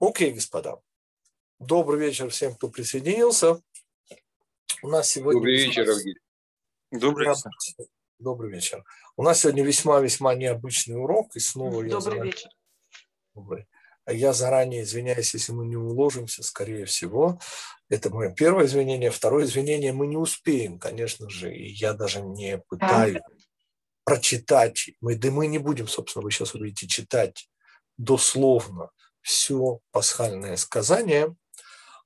Окей, господа. Добрый вечер всем, кто присоединился. У нас сегодня... Добрый вечер, Авгелий. Добрый вечер. Добрый вечер. У нас сегодня весьма-весьма необычный урок, и снова Добрый я заранее... вечер. Добрый. Я заранее извиняюсь, если мы не уложимся, скорее всего. Это мое первое извинение. Второе извинение мы не успеем, конечно же, и я даже не пытаюсь прочитать. Мы, да мы не будем, собственно, вы сейчас увидите, читать дословно все пасхальное сказание,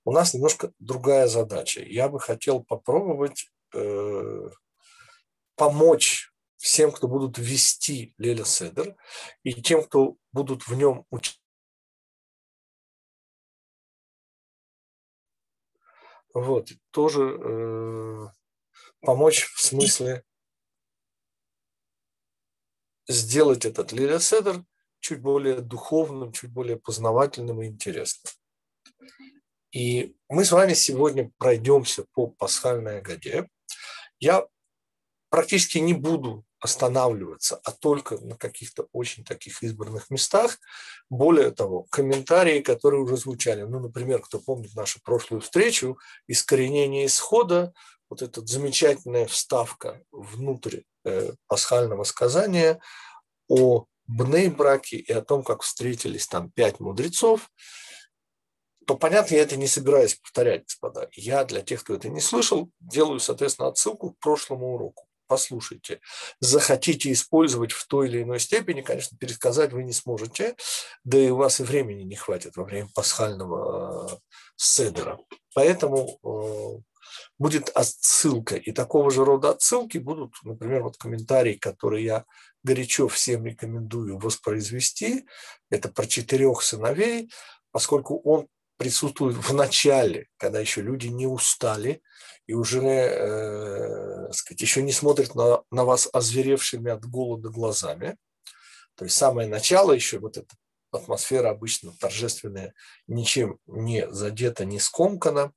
у нас немножко другая задача. Я бы хотел попробовать э, помочь всем, кто будут вести Леля Седер, и тем, кто будут в нем учить. Вот, тоже э, помочь в смысле сделать этот Лиля Седер чуть более духовным, чуть более познавательным и интересным. И мы с вами сегодня пройдемся по пасхальной Агаде. Я практически не буду останавливаться, а только на каких-то очень таких избранных местах. Более того, комментарии, которые уже звучали, ну, например, кто помнит нашу прошлую встречу, искоренение исхода, вот эта замечательная вставка внутрь э, пасхального сказания о Бней-браке и о том, как встретились там пять мудрецов, то, понятно, я это не собираюсь повторять, господа. Я для тех, кто это не слышал, делаю, соответственно, отсылку к прошлому уроку. Послушайте. Захотите использовать в той или иной степени, конечно, пересказать вы не сможете, да и у вас и времени не хватит во время пасхального э, седера. Поэтому э, будет отсылка. И такого же рода отсылки будут, например, вот комментарии, которые я горячо всем рекомендую воспроизвести. Это про четырех сыновей, поскольку он присутствует в начале, когда еще люди не устали и уже, э, сказать, еще не смотрят на, на вас озверевшими от голода глазами. То есть самое начало еще, вот эта атмосфера обычно торжественная, ничем не задета, не скомкана.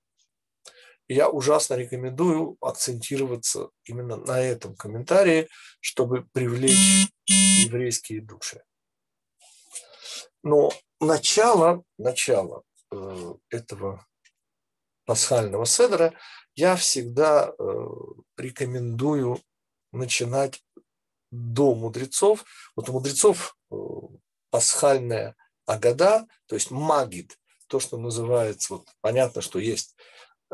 Я ужасно рекомендую акцентироваться именно на этом комментарии, чтобы привлечь еврейские души. Но начало, начало э, этого пасхального седра я всегда э, рекомендую начинать до мудрецов. Вот у мудрецов э, пасхальная агада, то есть магит, то, что называется, вот понятно, что есть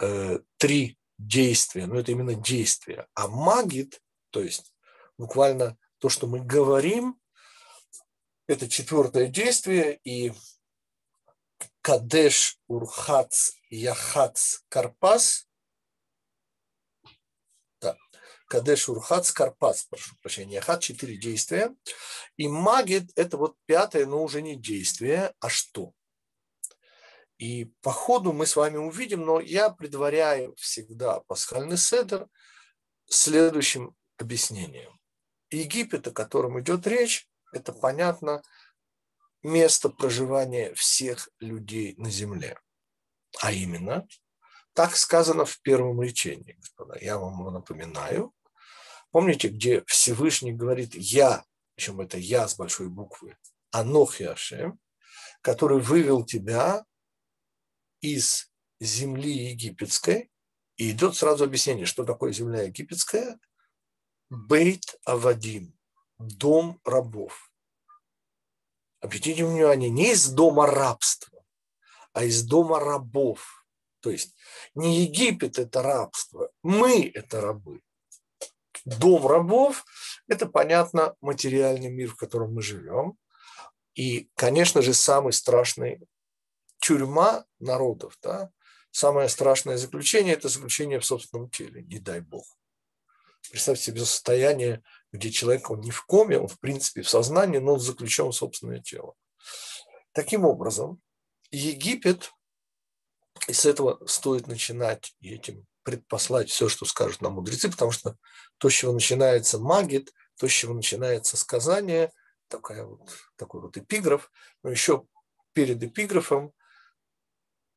э, три действия, но это именно действия. А магит, то есть буквально то, что мы говорим, это четвертое действие, и Кадеш, Урхац, Яхац, Карпас. Да. Кадеш, Урхац, Карпас, прошу прощения. Яхат – четыре действия. И магит – это вот пятое, но уже не действие, а что? И по ходу мы с вами увидим, но я предваряю всегда пасхальный седер следующим объяснением. Египет, о котором идет речь, это, понятно, место проживания всех людей на земле. А именно, так сказано в первом речении, господа, я вам напоминаю. Помните, где Всевышний говорит «Я», причем это «Я» с большой буквы, «Анох Яшем», который вывел тебя из земли египетской, и идет сразу объяснение, что такое земля египетская. Бейт Авадим, дом рабов. Обратите внимание, не из дома рабства, а из дома рабов. То есть не Египет – это рабство, мы – это рабы. Дом рабов – это, понятно, материальный мир, в котором мы живем. И, конечно же, самый страшный тюрьма народов, да, самое страшное заключение – это заключение в собственном теле, не дай бог. Представьте себе состояние, где человек, он не в коме, он в принципе в сознании, но он заключен в собственное тело. Таким образом, Египет, и с этого стоит начинать и этим предпослать все, что скажут нам мудрецы, потому что то, с чего начинается магит, то, с чего начинается сказание, такая вот, такой вот эпиграф, но еще перед эпиграфом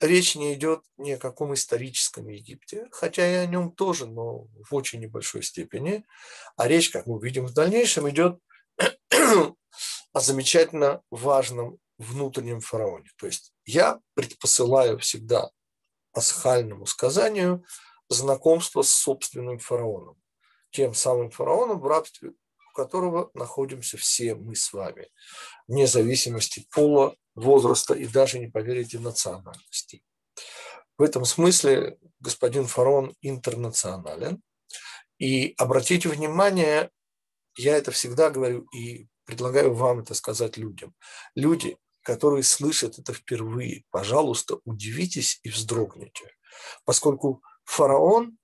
речь не идет ни о каком историческом Египте, хотя и о нем тоже, но в очень небольшой степени. А речь, как мы увидим в дальнейшем, идет о замечательно важном внутреннем фараоне. То есть Я предпосылаю всегда пасхальному сказанию знакомство с собственным фараоном, тем самым фараоном, в рабстве которого находимся все мы с вами, вне зависимости пола, возраста и даже, не поверите, национальности. В этом смысле господин фараон интернационален. И обратите внимание, я это всегда говорю и предлагаю вам это сказать людям. Люди, которые слышат это впервые, пожалуйста, удивитесь и вздрогните, поскольку фараон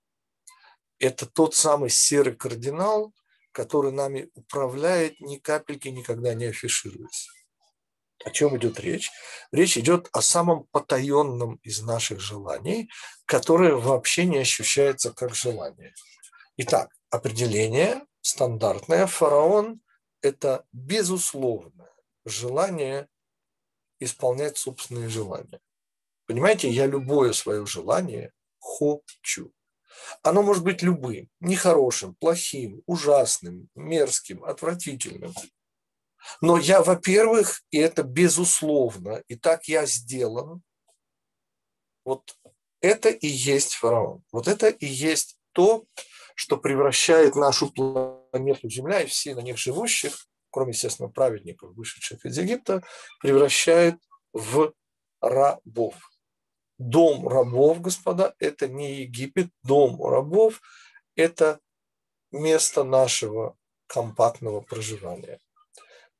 – это тот самый серый кардинал, который нами управляет, ни капельки никогда не афишируясь. О чем идет речь? Речь идет о самом потаенном из наших желаний, которое вообще не ощущается как желание. Итак, определение стандартное. Фараон – это безусловное желание исполнять собственные желания. Понимаете, я любое свое желание хочу. Оно может быть любым, нехорошим, плохим, ужасным, мерзким, отвратительным. Но я, во-первых, и это безусловно, и так я сделан, вот это и есть фараон. Вот это и есть то, что превращает нашу планету Земля и все на них живущих, кроме, естественно, праведников, вышедших из Египта, превращает в рабов. Дом рабов, господа, это не Египет, дом рабов – это место нашего компактного проживания.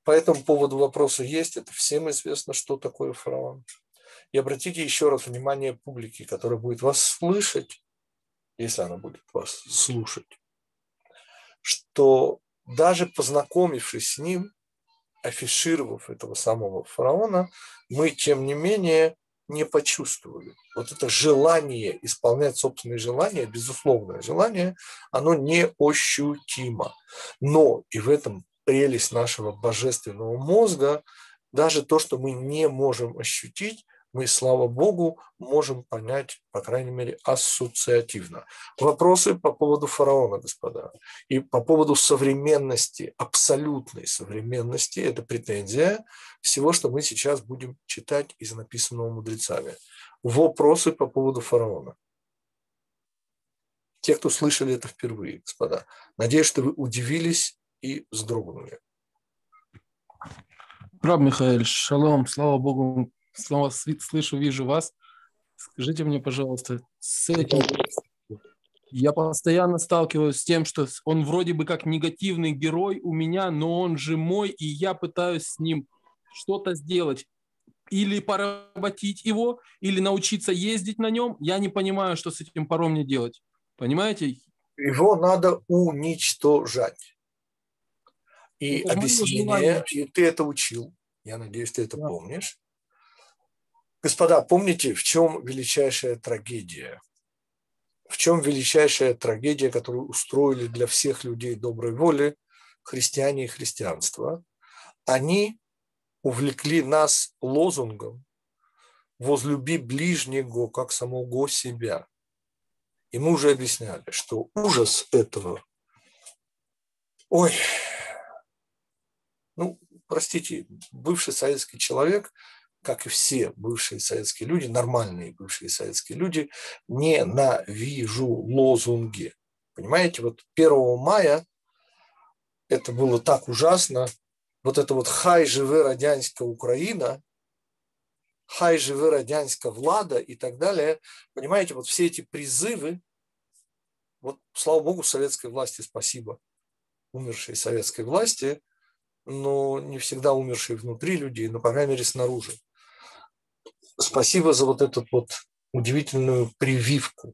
По этому поводу вопросы есть, это всем известно, что такое фараон. И обратите еще раз внимание публики, которая будет вас слышать, если она будет вас слушать, что даже познакомившись с ним, афишировав этого самого фараона, мы, тем не менее, не почувствовали. Вот это желание исполнять собственные желания, безусловное желание, оно не ощутимо. Но и в этом прелесть нашего божественного мозга, даже то, что мы не можем ощутить, мы, слава Богу, можем понять, по крайней мере, ассоциативно. Вопросы по поводу фараона, господа, и по поводу современности, абсолютной современности, это претензия всего, что мы сейчас будем читать из написанного мудрецами. Вопросы по поводу фараона. Те, кто слышали это впервые, господа. Надеюсь, что вы удивились и вздрогнули. Раб Михаил, шалом, слава Богу, снова слышу, вижу вас. Скажите мне, пожалуйста, с этим я постоянно сталкиваюсь с тем, что он вроде бы как негативный герой у меня, но он же мой, и я пытаюсь с ним что-то сделать. Или поработить его, или научиться ездить на нем. Я не понимаю, что с этим паром мне делать. Понимаете? Его надо уничтожать. И это объяснение, и ты это учил, я надеюсь, ты это да. помнишь. Господа, помните, в чем величайшая трагедия? В чем величайшая трагедия, которую устроили для всех людей доброй воли христиане и христианство? Они увлекли нас лозунгом «возлюби ближнего, как самого себя». И мы уже объясняли, что ужас этого, ой, ну, простите, бывший советский человек – как и все бывшие советские люди, нормальные бывшие советские люди, ненавижу лозунги. Понимаете, вот 1 мая это было так ужасно. Вот это вот «Хай живе радянская Украина», «Хай живе радянская влада» и так далее. Понимаете, вот все эти призывы, вот слава богу, советской власти спасибо, умершей советской власти, но не всегда умершие внутри людей, но, по крайней мере, снаружи спасибо за вот эту вот удивительную прививку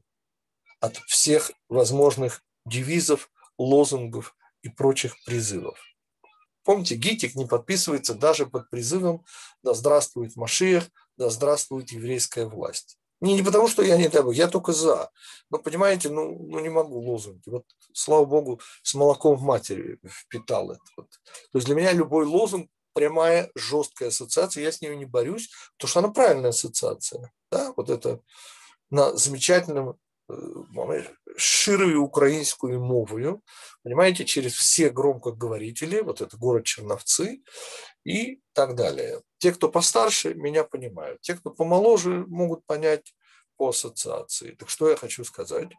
от всех возможных девизов, лозунгов и прочих призывов. Помните, Гитик не подписывается даже под призывом «Да здравствует Машиях, да здравствует еврейская власть». Не, не потому, что я не дай бог, я только за. Но понимаете, ну, ну не могу лозунги. Вот, слава богу, с молоком в матери впитал это. Вот. То есть для меня любой лозунг прямая, жесткая ассоциация, я с ней не борюсь, потому что она правильная ассоциация. Да? Вот это на замечательном широю украинскую мовою, понимаете, через все громкоговорители, вот это город Черновцы и так далее. Те, кто постарше, меня понимают. Те, кто помоложе, могут понять по ассоциации. Так что я хочу сказать?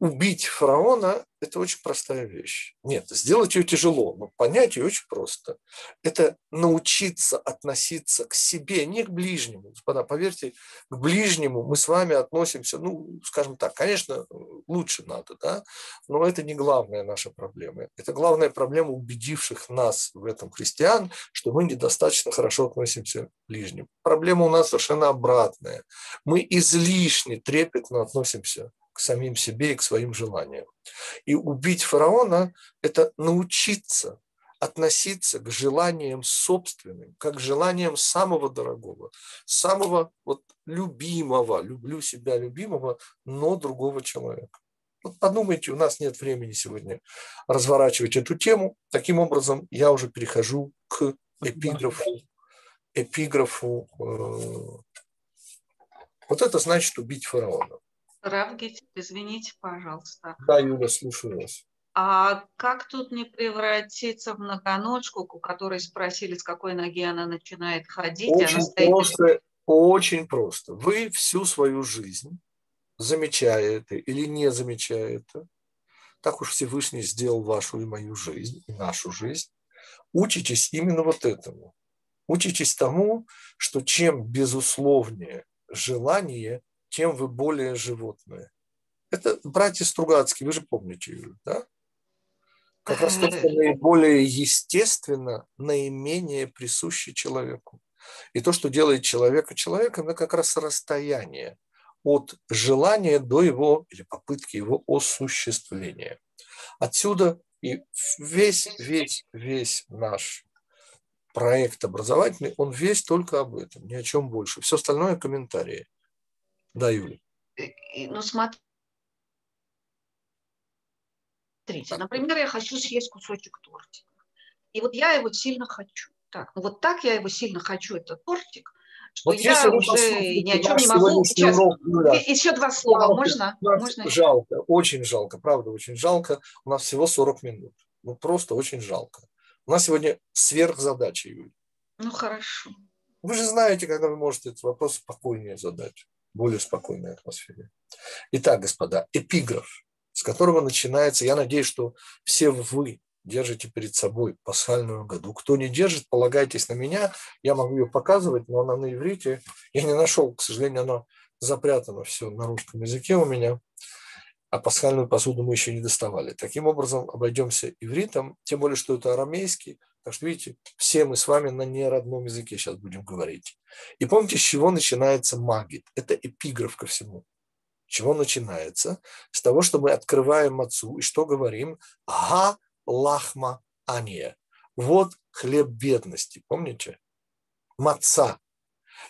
Убить фараона – это очень простая вещь. Нет, сделать ее тяжело, но понять ее очень просто. Это научиться относиться к себе, не к ближнему. Господа, поверьте, к ближнему мы с вами относимся, ну, скажем так, конечно, лучше надо, да, но это не главная наша проблема. Это главная проблема убедивших нас в этом христиан, что мы недостаточно хорошо относимся к ближнему. Проблема у нас совершенно обратная. Мы излишне трепетно относимся самим себе и к своим желаниям. И убить фараона – это научиться относиться к желаниям собственным, как к желаниям самого дорогого, самого вот любимого, люблю себя любимого, но другого человека. Вот подумайте, у нас нет времени сегодня разворачивать эту тему. Таким образом, я уже перехожу к эпиграфу. Эпиграфу. Э, вот это значит убить фараона. Равгить, извините, пожалуйста. Да, Юля, слушаю вас. А как тут не превратиться в многоножку, у которой спросили, с какой ноги она начинает ходить? Очень она стоит... просто, очень просто. Вы всю свою жизнь, замечая это или не замечая это, так уж Всевышний сделал вашу и мою жизнь, и нашу жизнь, учитесь именно вот этому. Учитесь тому, что чем безусловнее желание, тем вы более животное. Это братья Стругацкие, вы же помните, да? Как раз то, что наиболее естественно, наименее присуще человеку. И то, что делает человека человеком, это как раз расстояние от желания до его или попытки его осуществления. Отсюда и весь, весь, весь наш проект образовательный, он весь только об этом, ни о чем больше. Все остальное комментарии. Да, Юля. Ну, смотрите, например, я хочу съесть кусочек тортика. И вот я его сильно хочу. Так, ну вот так я его сильно хочу, этот тортик, что вот я уже ни о чем не могу. Сейчас, урок, еще два слова, жалко, можно? можно? Жалко, очень жалко, правда, очень жалко. У нас всего 40 минут. Ну, просто очень жалко. У нас сегодня сверхзадача, Юля. Ну, хорошо. Вы же знаете, когда вы можете этот вопрос спокойнее задать более спокойной атмосфере. Итак, господа, эпиграф, с которого начинается, я надеюсь, что все вы держите перед собой пасхальную году. Кто не держит, полагайтесь на меня, я могу ее показывать, но она на иврите. Я не нашел, к сожалению, она запрятана все на русском языке у меня а пасхальную посуду мы еще не доставали. Таким образом, обойдемся ивритом, тем более, что это арамейский, так что, видите, все мы с вами на неродном языке сейчас будем говорить. И помните, с чего начинается магит? Это эпиграф ко всему. С чего начинается? С того, что мы открываем отцу и что говорим? Ага, лахма ания. Вот хлеб бедности, помните? Маца,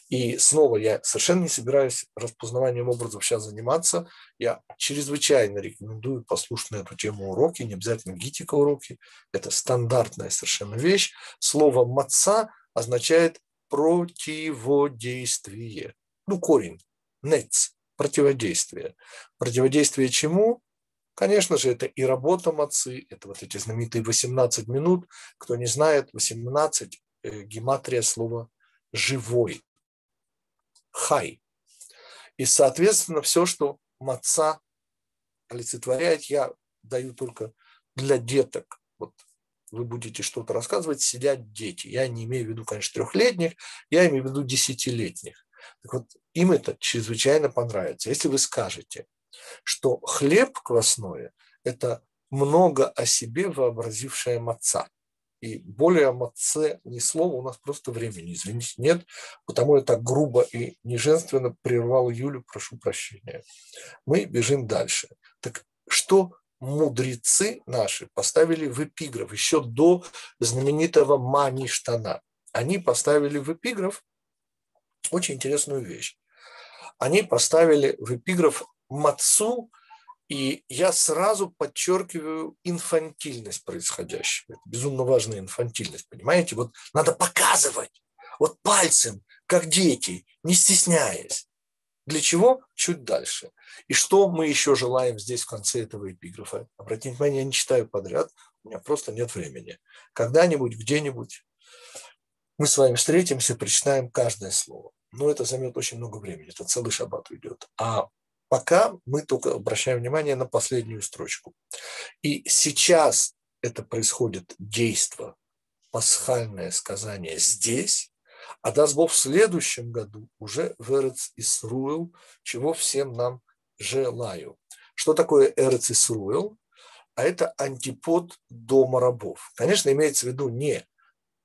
и снова я совершенно не собираюсь распознаванием образов сейчас заниматься. Я чрезвычайно рекомендую послушать на эту тему уроки, не обязательно гитика уроки. Это стандартная совершенно вещь. Слово «маца» означает противодействие. Ну, корень, нец, противодействие. Противодействие чему? Конечно же, это и работа мацы, это вот эти знаменитые 18 минут. Кто не знает, 18 э, гематрия слова «живой» хай. И, соответственно, все, что маца олицетворяет, я даю только для деток. Вот вы будете что-то рассказывать, сидят дети. Я не имею в виду, конечно, трехлетних, я имею в виду десятилетних. Так вот, им это чрезвычайно понравится. Если вы скажете, что хлеб квасное – это много о себе вообразившая маца – и более о матце ни слова у нас просто времени, извините, нет. Потому я так грубо и неженственно прервал Юлю, прошу прощения. Мы бежим дальше. Так что мудрецы наши поставили в эпиграф еще до знаменитого Маништана? Они поставили в эпиграф очень интересную вещь. Они поставили в эпиграф мацу и я сразу подчеркиваю инфантильность происходящего. Это безумно важная инфантильность, понимаете? Вот надо показывать, вот пальцем, как дети, не стесняясь. Для чего? Чуть дальше. И что мы еще желаем здесь в конце этого эпиграфа? Обратите внимание, я не читаю подряд, у меня просто нет времени. Когда-нибудь, где-нибудь мы с вами встретимся, прочитаем каждое слово. Но это займет очень много времени, это целый шаббат уйдет. А пока мы только обращаем внимание на последнюю строчку. И сейчас это происходит действо, пасхальное сказание здесь, а даст Бог в следующем году уже в Эрец Исруэл, чего всем нам желаю. Что такое Эрец Исруэл? А это антипод дома рабов. Конечно, имеется в виду не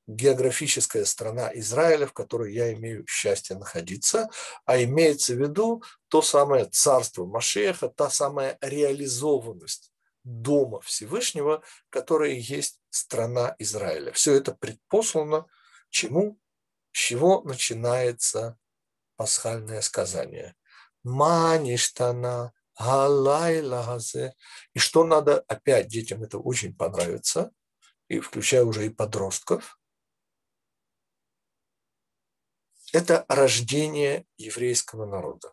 географическая страна Израиля, в которой я имею счастье находиться, а имеется в виду то самое царство Машеха, та самая реализованность Дома Всевышнего, которая есть страна Израиля. Все это предпослано чему? С чего начинается пасхальное сказание? Маништана, галайла И что надо, опять детям это очень понравится, и включая уже и подростков, это рождение еврейского народа.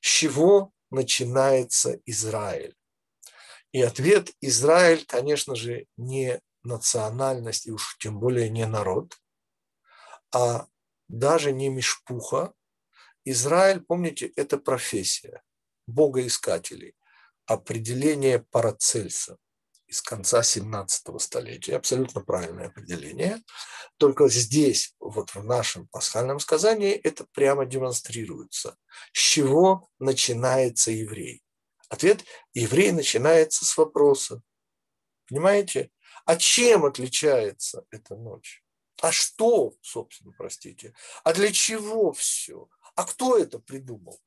С чего начинается Израиль? И ответ Израиль, конечно же, не национальность и уж тем более не народ, а даже не мешпуха. Израиль, помните, это профессия богоискателей, определение Парацельса из конца 17 столетия. Абсолютно правильное определение. Только здесь, вот в нашем пасхальном сказании, это прямо демонстрируется. С чего начинается еврей? Ответ – еврей начинается с вопроса. Понимаете? А чем отличается эта ночь? А что, собственно, простите? А для чего все? А кто это придумал?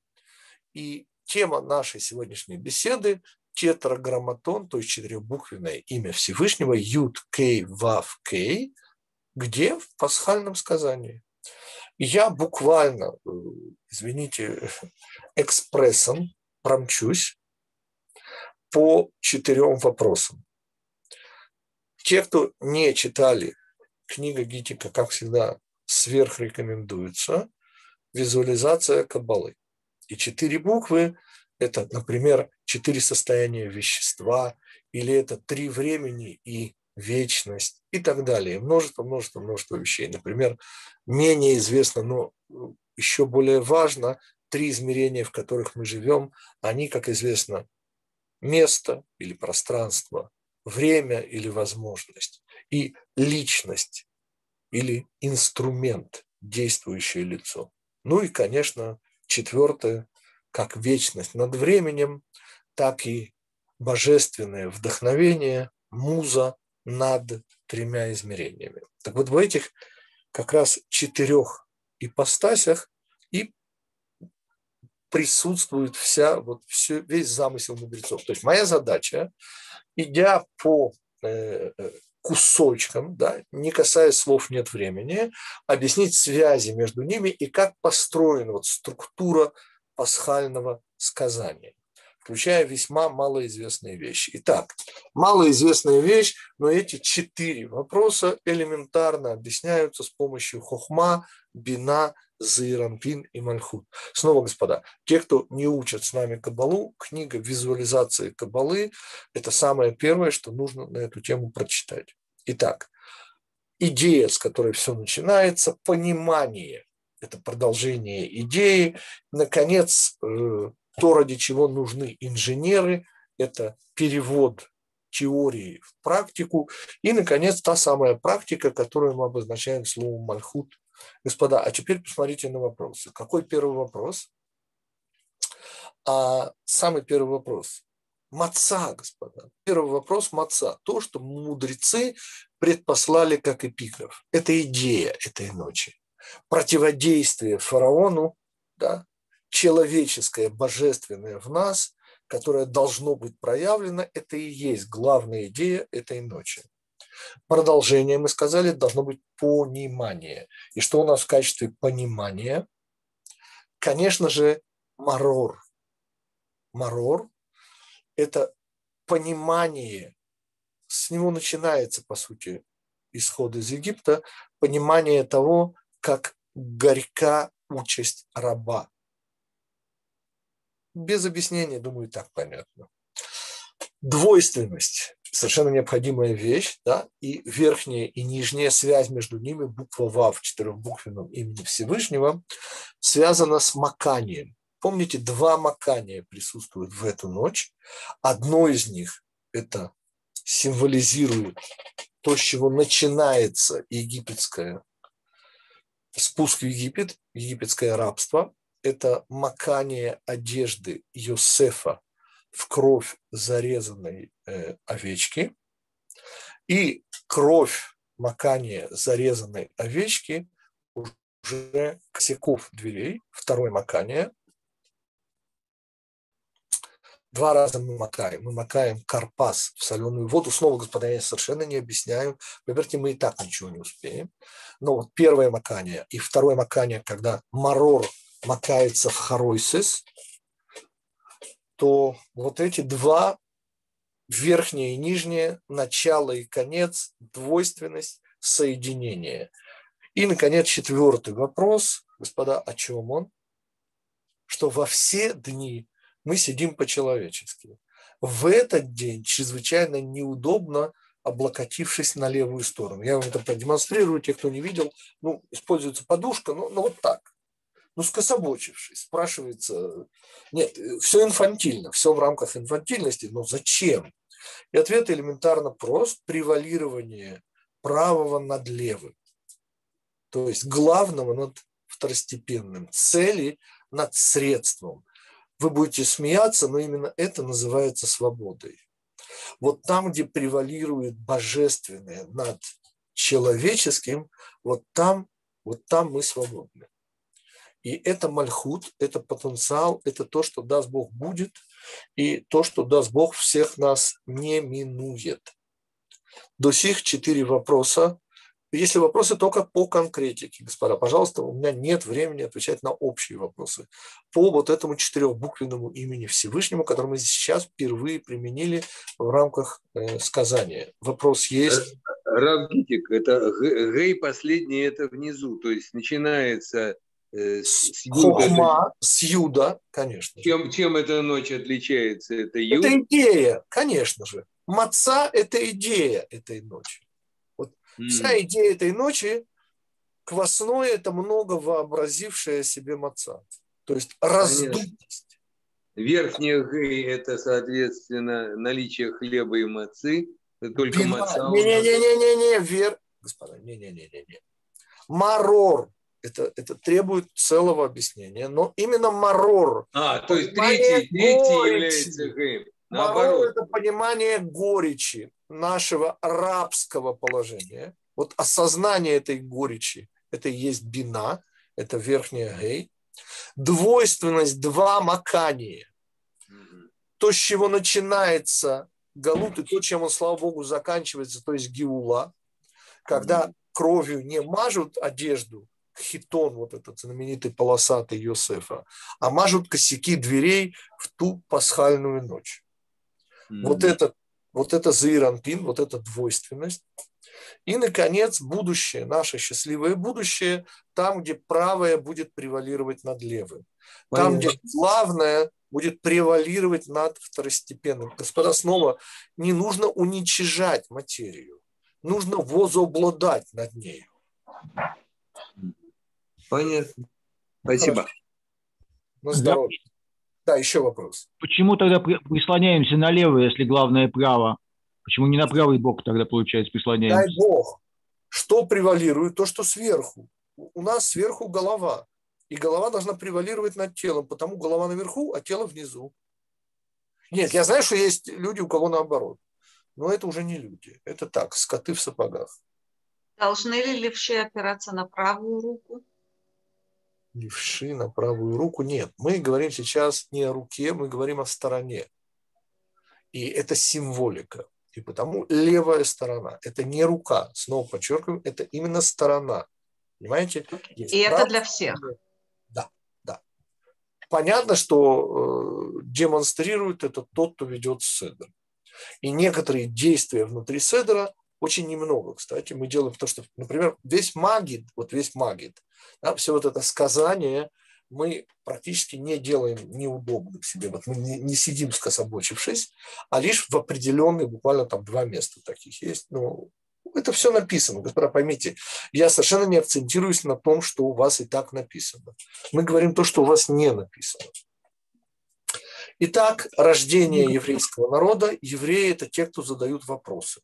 И тема нашей сегодняшней беседы – тетраграмматон, то есть четырехбуквенное имя Всевышнего, Юд Кей Вав Кей, где в пасхальном сказании. Я буквально, э, извините, экспрессом промчусь по четырем вопросам. Те, кто не читали книга Гитика, как всегда, сверх рекомендуется, визуализация Кабалы. И четыре буквы – это, например, четыре состояния вещества, или это три времени и вечность и так далее. Множество, множество, множество вещей. Например, менее известно, но еще более важно, три измерения, в которых мы живем, они, как известно, место или пространство, время или возможность и личность или инструмент, действующее лицо. Ну и, конечно, четвертое, как вечность над временем, так и божественное вдохновение, муза над тремя измерениями. Так вот в этих как раз четырех ипостасях и присутствует вся, вот все, весь замысел мудрецов. То есть моя задача, идя по э, э, кусочкам, да, не касаясь слов «нет времени», объяснить связи между ними и как построена вот структура пасхального сказания включая весьма малоизвестные вещи. Итак, малоизвестная вещь, но эти четыре вопроса элементарно объясняются с помощью хохма, бина, Заирампин и Мальхут. Снова, господа, те, кто не учат с нами Кабалу, книга визуализации Кабалы – это самое первое, что нужно на эту тему прочитать. Итак, идея, с которой все начинается, понимание – это продолжение идеи. Наконец, э, то, ради чего нужны инженеры, это перевод теории в практику. И, наконец, та самая практика, которую мы обозначаем словом «мальхут», Господа, а теперь посмотрите на вопросы. Какой первый вопрос? А самый первый вопрос. Маца, господа. Первый вопрос – маца. То, что мудрецы предпослали как эпиграф. Это идея этой ночи. Противодействие фараону, да, человеческое, божественное в нас, которое должно быть проявлено, это и есть главная идея этой ночи. Продолжение, мы сказали, должно быть понимание. И что у нас в качестве понимания? Конечно же, марор. Марор – это понимание, с него начинается, по сути, исход из Египта, понимание того, как горька участь раба. без объяснения, думаю, так понятно. Двойственность – совершенно необходимая вещь, да, и верхняя и нижняя связь между ними, буква «ва» в четырехбуквенном имени Всевышнего, связана с маканием. Помните, два макания присутствуют в эту ночь. Одно из них – это символизирует то, с чего начинается египетское спуск в Египет, египетское рабство. Это макание одежды Йосефа в кровь зарезанной э, овечки. И кровь макания зарезанной овечки уже косяков дверей, второе макание, Два раза мы макаем. Мы макаем карпас в соленую воду. Снова, господа, я совершенно не объясняю. Поверьте, мы и так ничего не успеем. Но вот первое макание и второе макание, когда марор макается в хоройсис, то вот эти два, верхнее и нижнее, начало и конец, двойственность, соединение. И, наконец, четвертый вопрос, господа, о чем он? Что во все дни мы сидим по-человечески. В этот день чрезвычайно неудобно облокотившись на левую сторону. Я вам это продемонстрирую, те, кто не видел. Ну, используется подушка, ну, ну вот так. Ну, скособочившись, спрашивается, нет, все инфантильно, все в рамках инфантильности, но зачем? И ответ элементарно прост – превалирование правого над левым. То есть главного над второстепенным, цели над средством. Вы будете смеяться, но именно это называется свободой. Вот там, где превалирует божественное над человеческим, вот там, вот там мы свободны. И это мальхут, это потенциал, это то, что даст Бог будет, и то, что даст Бог всех нас не минует. До сих четыре вопроса если вопросы только по конкретике, господа, пожалуйста, у меня нет времени отвечать на общие вопросы. По вот этому четырехбуквенному имени Всевышнему, который мы сейчас впервые применили в рамках э, сказания. Вопрос есть? Равгитик, это гей последний, это внизу, то есть начинается э, с юда. Хохма, с юда, конечно. Чем, чем эта ночь отличается? Это, юд? это идея, конечно же. Маца – это идея этой ночи. Mm. Вся идея этой ночи квасное – это много вообразившее себе маца. То есть раздутость. Верхняя гей – это, соответственно, наличие хлеба и мацы. Это только Бина. маца. Не-не-не-не-не, вер... Господа, не-не-не-не. Марор это, это требует целого объяснения. Но именно марор. А, то есть третий, третий является геем. Наоборот. это понимание горечи нашего рабского положения. Вот осознание этой горечи, это и есть бина, это верхняя гей. Двойственность, два макания. То, с чего начинается галут, и то, чем он, слава Богу, заканчивается, то есть гиула, когда кровью не мажут одежду, хитон, вот этот знаменитый полосатый Йосефа, а мажут косяки дверей в ту пасхальную ночь. Mm-hmm. Вот это, вот это заиранпин, вот эта двойственность. И, наконец, будущее, наше счастливое будущее, там, где правое будет превалировать над левым. Там, где главное будет превалировать над второстепенным. Господа, снова не нужно уничижать материю, нужно возобладать над нею. Понятно. Спасибо. На здоровье. Да, еще вопрос. Почему тогда прислоняемся налево, если главное право? Почему не на правый бок тогда, получается, прислоняемся? Дай бог. Что превалирует? То, что сверху. У нас сверху голова. И голова должна превалировать над телом, потому голова наверху, а тело внизу. Нет, я знаю, что есть люди, у кого наоборот. Но это уже не люди. Это так, скоты в сапогах. Должны ли левши опираться на правую руку? Левши на правую руку. Нет, мы говорим сейчас не о руке, мы говорим о стороне. И это символика. И потому левая сторона – это не рука. Снова подчеркиваем, это именно сторона. Понимаете? Есть и это для всех. Да, да. Понятно, что э, демонстрирует это тот, кто ведет седр. И некоторые действия внутри седра очень немного, кстати, мы делаем, потому что, например, весь магит, вот весь магит, да, все вот это сказание мы практически не делаем неудобных себе. Вот мы не, не сидим скособочившись, а лишь в определенные, буквально там два места таких есть. Ну, это все написано, господа, поймите. Я совершенно не акцентируюсь на том, что у вас и так написано. Мы говорим то, что у вас не написано. Итак, рождение еврейского народа. Евреи – это те, кто задают вопросы.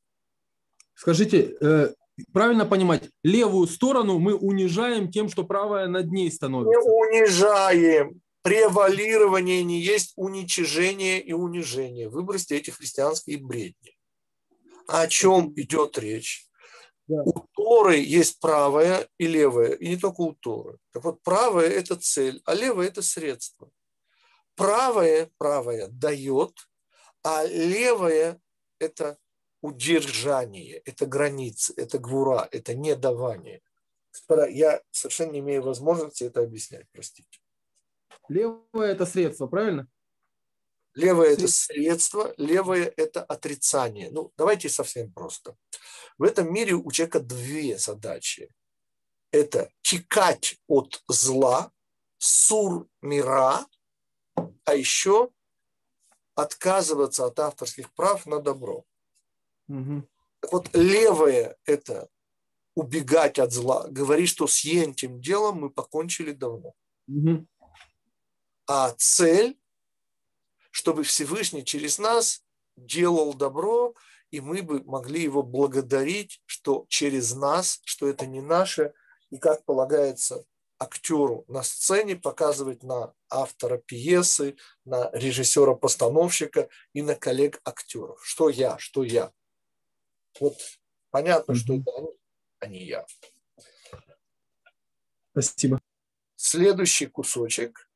Скажите, э, правильно понимать, левую сторону мы унижаем тем, что правая над ней становится? Не унижаем. Превалирование не есть уничижение и унижение. Выбросьте эти христианские бредни. О чем идет речь? Да. У Торы есть правая и левая, и не только у Торы. Так вот, правая – это цель, а левая – это средство. Правая, правая дает, а левая – это удержание, это границы, это гвура, это недавание. Я совершенно не имею возможности это объяснять, простите. Левое – это средство, правильно? Левое – это средство, левое – это отрицание. Ну, давайте совсем просто. В этом мире у человека две задачи. Это чекать от зла, сур мира, а еще отказываться от авторских прав на добро. Угу. Так вот, левое – это убегать от зла, говорить, что с этим делом мы покончили давно. Угу. А цель, чтобы Всевышний через нас делал добро, и мы бы могли его благодарить, что через нас, что это не наше, и как полагается актеру на сцене показывать на автора пьесы, на режиссера-постановщика и на коллег актеров. Что я, что я. Вот понятно, что это они, а не я. Спасибо. Следующий кусочек.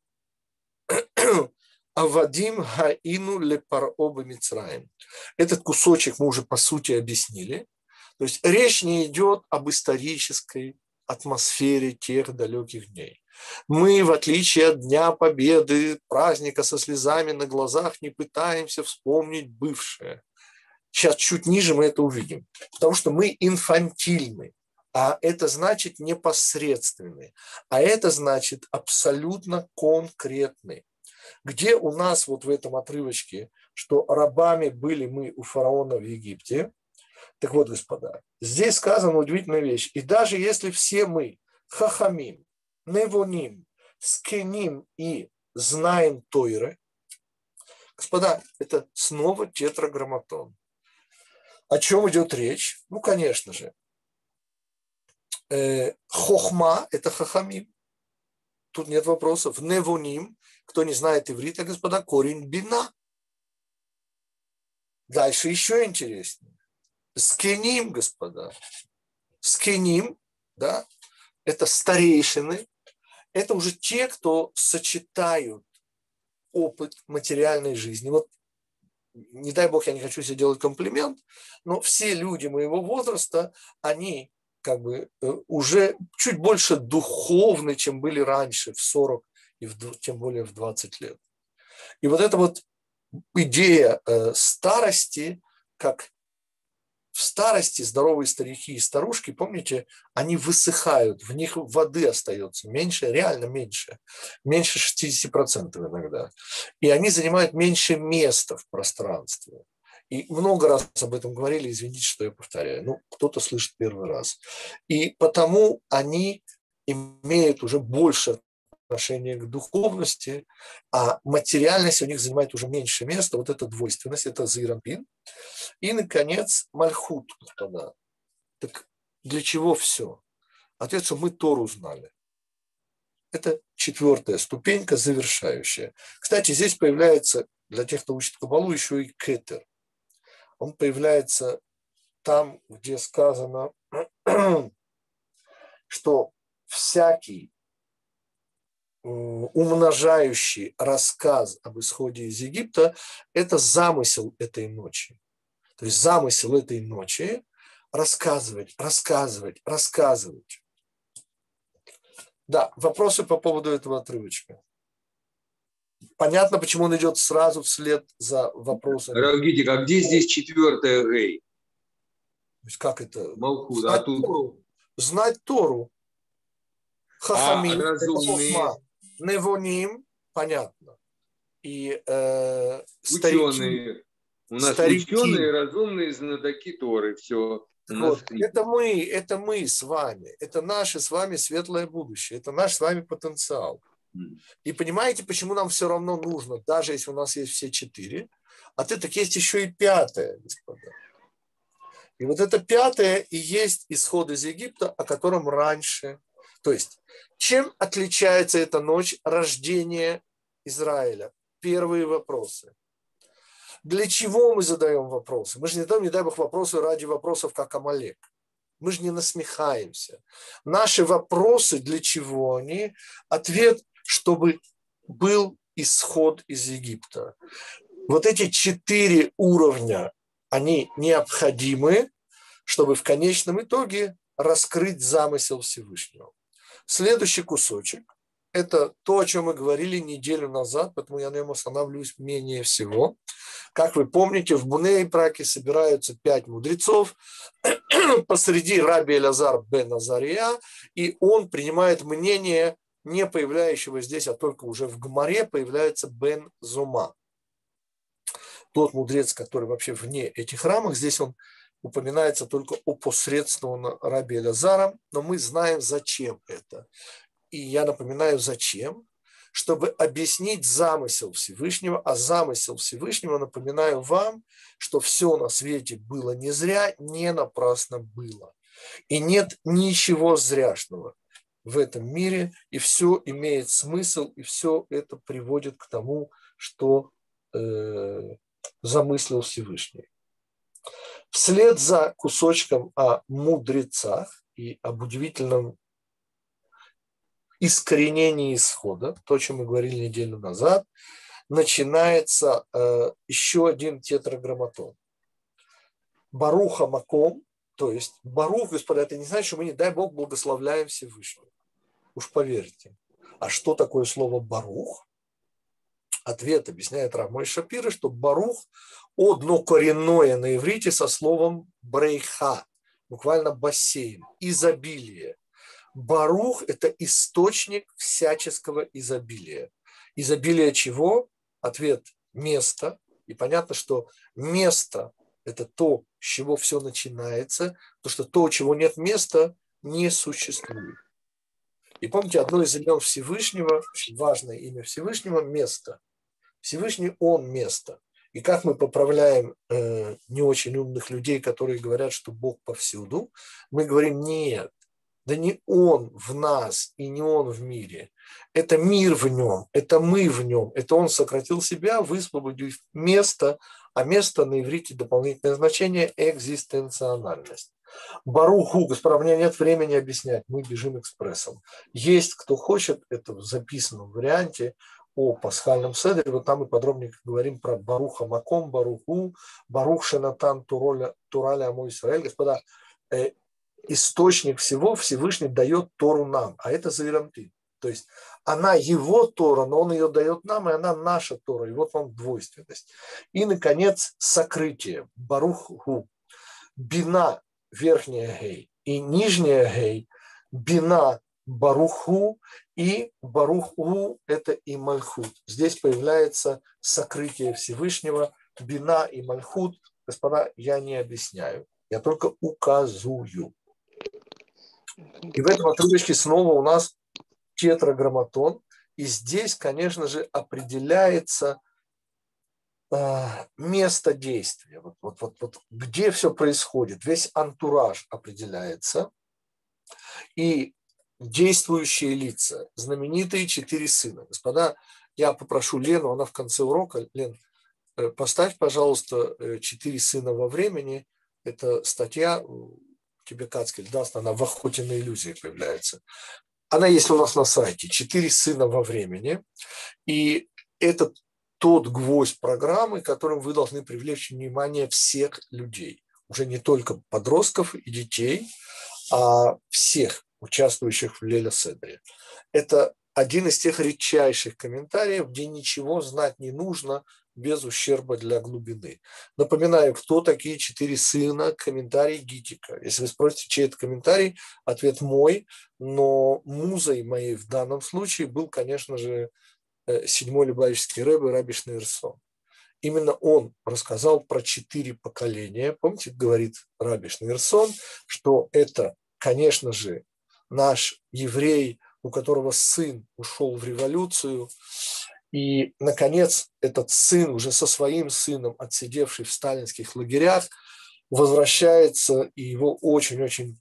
Авадим хаину лепароба Мицраем. Этот кусочек мы уже по сути объяснили. То есть речь не идет об исторической атмосфере тех далеких дней. Мы, в отличие от Дня Победы, праздника со слезами на глазах, не пытаемся вспомнить бывшее. Сейчас чуть ниже мы это увидим. Потому что мы инфантильны. А это значит непосредственный. А это значит абсолютно конкретный. Где у нас вот в этом отрывочке, что рабами были мы у фараона в Египте, так вот, господа, здесь сказана удивительная вещь. И даже если все мы хахамим, невоним, скеним и знаем Тойры, господа, это снова тетраграмматон. О чем идет речь? Ну, конечно же, э, хохма – это хахамим. Тут нет вопросов. Невоним, кто не знает иврита, господа, корень бина. Дальше еще интереснее. Скиним, господа. Скиним, да, это старейшины, это уже те, кто сочетают опыт материальной жизни. Вот не дай бог, я не хочу себе делать комплимент, но все люди моего возраста, они как бы э, уже чуть больше духовны, чем были раньше, в 40 и в, тем более в 20 лет. И вот эта вот идея э, старости, как в старости здоровые старики и старушки, помните, они высыхают, в них воды остается меньше, реально меньше, меньше 60% иногда. И они занимают меньше места в пространстве. И много раз об этом говорили, извините, что я повторяю. Ну, кто-то слышит первый раз. И потому они имеют уже больше отношение к духовности, а материальность у них занимает уже меньше места. Вот эта двойственность, это Зирампин. И, наконец, Мальхут, господа. Так для чего все? Ответ, что мы Тору знали. Это четвертая ступенька, завершающая. Кстати, здесь появляется, для тех, кто учит Кабалу, еще и кетер. Он появляется там, где сказано, что всякий умножающий рассказ об исходе из Египта – это замысел этой ночи. То есть замысел этой ночи – рассказывать, рассказывать, рассказывать. Да, вопросы по поводу этого отрывочка. Понятно, почему он идет сразу вслед за вопросом. Равгитик, а где здесь четвертая гей? То есть как это? Малхут, знать, а тут... Тору. знать Тору. Хахамин, а, разумные, Невоним, понятно. И э, старики, У нас старики. ученые, разумные знатоки Торы. Все. Вот. Это мы, это мы с вами. Это наше с вами светлое будущее. Это наш с вами потенциал. И понимаете, почему нам все равно нужно, даже если у нас есть все четыре, а ты так есть еще и пятое, господа. И вот это пятое и есть исход из Египта, о котором раньше. То есть, чем отличается эта ночь рождения Израиля? Первые вопросы. Для чего мы задаем вопросы? Мы же не даем, не дай бог, вопросы ради вопросов, как Амалек. Мы же не насмехаемся. Наши вопросы, для чего они? Ответ, чтобы был исход из Египта. Вот эти четыре уровня, они необходимы, чтобы в конечном итоге раскрыть замысел Всевышнего. Следующий кусочек – это то, о чем мы говорили неделю назад, поэтому я на нем останавливаюсь менее всего. Как вы помните, в Буней Праке собираются пять мудрецов, посреди раби Элазар бен Назария, и он принимает мнение не появляющего здесь, а только уже в Гмаре появляется Бен Зума. Тот мудрец, который вообще вне этих рамок, здесь он упоминается только опосредственно Раби Элязаром, но мы знаем, зачем это. И я напоминаю, зачем, чтобы объяснить замысел Всевышнего, а замысел Всевышнего, напоминаю вам, что все на свете было не зря, не напрасно было. И нет ничего зряшного в этом мире, и все имеет смысл, и все это приводит к тому, что э, замыслил Всевышний. Вслед за кусочком о мудрецах и об удивительном искоренении исхода, то, о чем мы говорили неделю назад, начинается э, еще один тетраграмматон. Баруха Маком, то есть Барух, господа, это не значит, что мы, не дай Бог, благословляем Всевышнего. Уж поверьте. А что такое слово Барух? Ответ объясняет Рамой Шапира, что Барух однокоренное на иврите со словом брейха, буквально бассейн, изобилие. Барух – это источник всяческого изобилия. Изобилие чего? Ответ – место. И понятно, что место – это то, с чего все начинается, потому что то, чего нет места, не существует. И помните, одно из имен Всевышнего, очень важное имя Всевышнего – место – Всевышний Он место. И как мы поправляем э, не очень умных людей, которые говорят, что Бог повсюду, мы говорим, нет, да не Он в нас и не Он в мире. Это мир в нем, это мы в нем, это Он сократил себя, высвободив место, а место на иврите дополнительное значение – экзистенциональность. Баруху, господа, у меня нет времени объяснять, мы бежим экспрессом. Есть, кто хочет, это в записанном варианте, о пасхальном седере, вот там мы подробнее говорим про Баруха Маком, Баруху, Барух Шенатан Тураля, Тураля Амой Исраэль. Господа, э, источник всего Всевышний дает Тору нам, а это Завирампин. То есть она его Тора, но он ее дает нам, и она наша Тора. И вот вам двойственность. И, наконец, сокрытие. Баруху. Бина, верхняя гей, и нижняя гей. Бина, Баруху и Баруху – это и Мальхут. Здесь появляется сокрытие Всевышнего, Бина и Мальхут. Господа, я не объясняю, я только указываю. И в этом отрывочке снова у нас тетраграмматон. И здесь, конечно же, определяется э, место действия. Вот, вот, вот, вот где все происходит. Весь антураж определяется. И действующие лица, знаменитые четыре сына. Господа, я попрошу Лену, она в конце урока, Лен, э, поставь, пожалуйста, э, четыре сына во времени. Это статья, тебе Кацкель даст, она в охоте на иллюзии появляется. Она есть у нас на сайте. Четыре сына во времени. И это тот гвоздь программы, которым вы должны привлечь внимание всех людей. Уже не только подростков и детей, а всех участвующих в Леля Седре. Это один из тех редчайших комментариев, где ничего знать не нужно, без ущерба для глубины. Напоминаю, кто такие четыре сына, комментарий Гитика. Если вы спросите, чей это комментарий, ответ мой, но музой моей в данном случае был, конечно же, э, седьмой Любавический рэб Раби Шнейрсон. Именно он рассказал про четыре поколения. Помните, говорит Раби Шнейрсон, что это, конечно же, наш еврей, у которого сын ушел в революцию, и, наконец, этот сын, уже со своим сыном, отсидевший в сталинских лагерях, возвращается, и его очень-очень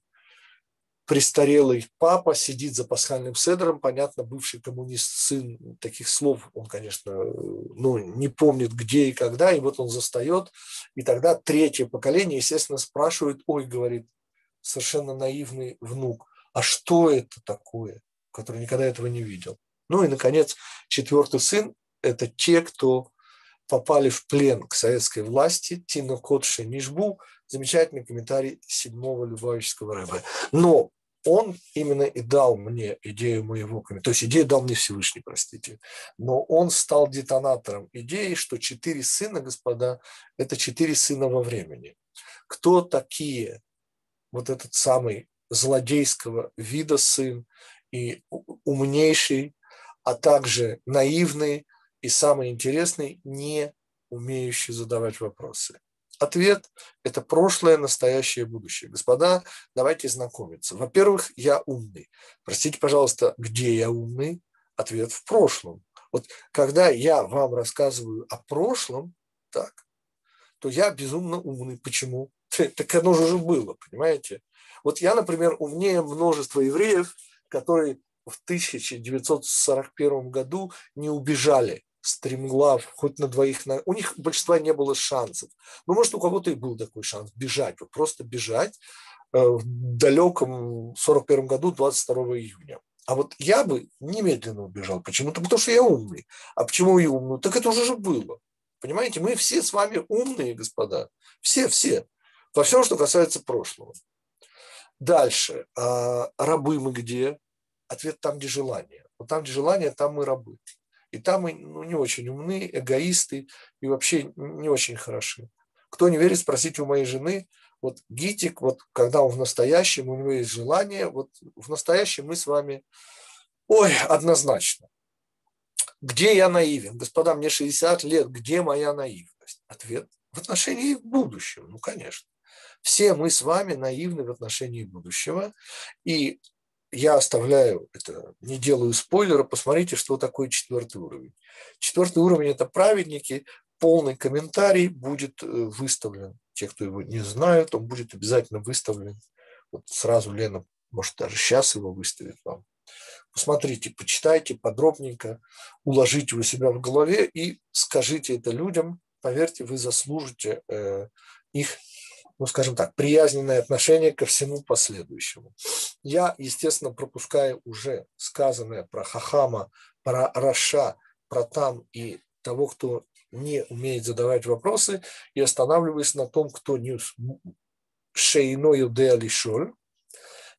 престарелый папа сидит за пасхальным седром, понятно, бывший коммунист, сын таких слов, он, конечно, ну, не помнит где и когда, и вот он застает, и тогда третье поколение, естественно, спрашивает, ой, говорит, совершенно наивный внук, а что это такое, который никогда этого не видел? Ну и, наконец, четвертый сын – это те, кто попали в плен к советской власти, Тина Котши Нишбу, замечательный комментарий седьмого Любавического рэба. Но он именно и дал мне идею моего комментария, то есть идею дал мне Всевышний, простите, но он стал детонатором идеи, что четыре сына, господа, это четыре сына во времени. Кто такие вот этот самый злодейского вида сын и умнейший а также наивный и самый интересный, не умеющий задавать вопросы. Ответ – это прошлое, настоящее, будущее. Господа, давайте знакомиться. Во-первых, я умный. Простите, пожалуйста, где я умный? Ответ в прошлом. Вот когда я вам рассказываю о прошлом, так, то я безумно умный. Почему? Так оно же уже было, понимаете? Вот я, например, умнее множества евреев, которые в 1941 году не убежали стремглав хоть на двоих, на... у них большинства не было шансов. Ну, может, у кого-то и был такой шанс бежать, вот просто бежать э, в далеком 41 году, 22 июня. А вот я бы немедленно убежал. Почему-то потому, что я умный. А почему я умный? Так это уже же было. Понимаете, мы все с вами умные, господа. Все, все. Во всем, что касается прошлого. Дальше. А рабы мы где? Ответ там, где желание. Вот там, где желание, там мы рабы. И там мы ну, не очень умны, эгоисты и вообще не очень хороши. Кто не верит, спросите у моей жены. Вот Гитик, вот когда он в настоящем, у него есть желание, вот в настоящем мы с вами, ой, однозначно. Где я наивен? Господа, мне 60 лет, где моя наивность? Ответ в отношении будущего, ну, конечно. Все мы с вами наивны в отношении будущего, и я оставляю это, не делаю спойлера, посмотрите, что такое четвертый уровень. Четвертый уровень – это праведники, полный комментарий будет э, выставлен. Те, кто его не знают, он будет обязательно выставлен. Вот сразу Лена, может, даже сейчас его выставит вам. Посмотрите, почитайте подробненько, уложите у себя в голове и скажите это людям. Поверьте, вы заслужите э, их ну, скажем так, приязненное отношение ко всему последующему. Я, естественно, пропускаю уже сказанное про Хахама, про Раша, про там и того, кто не умеет задавать вопросы, и останавливаюсь на том, кто не шейною де алишоль.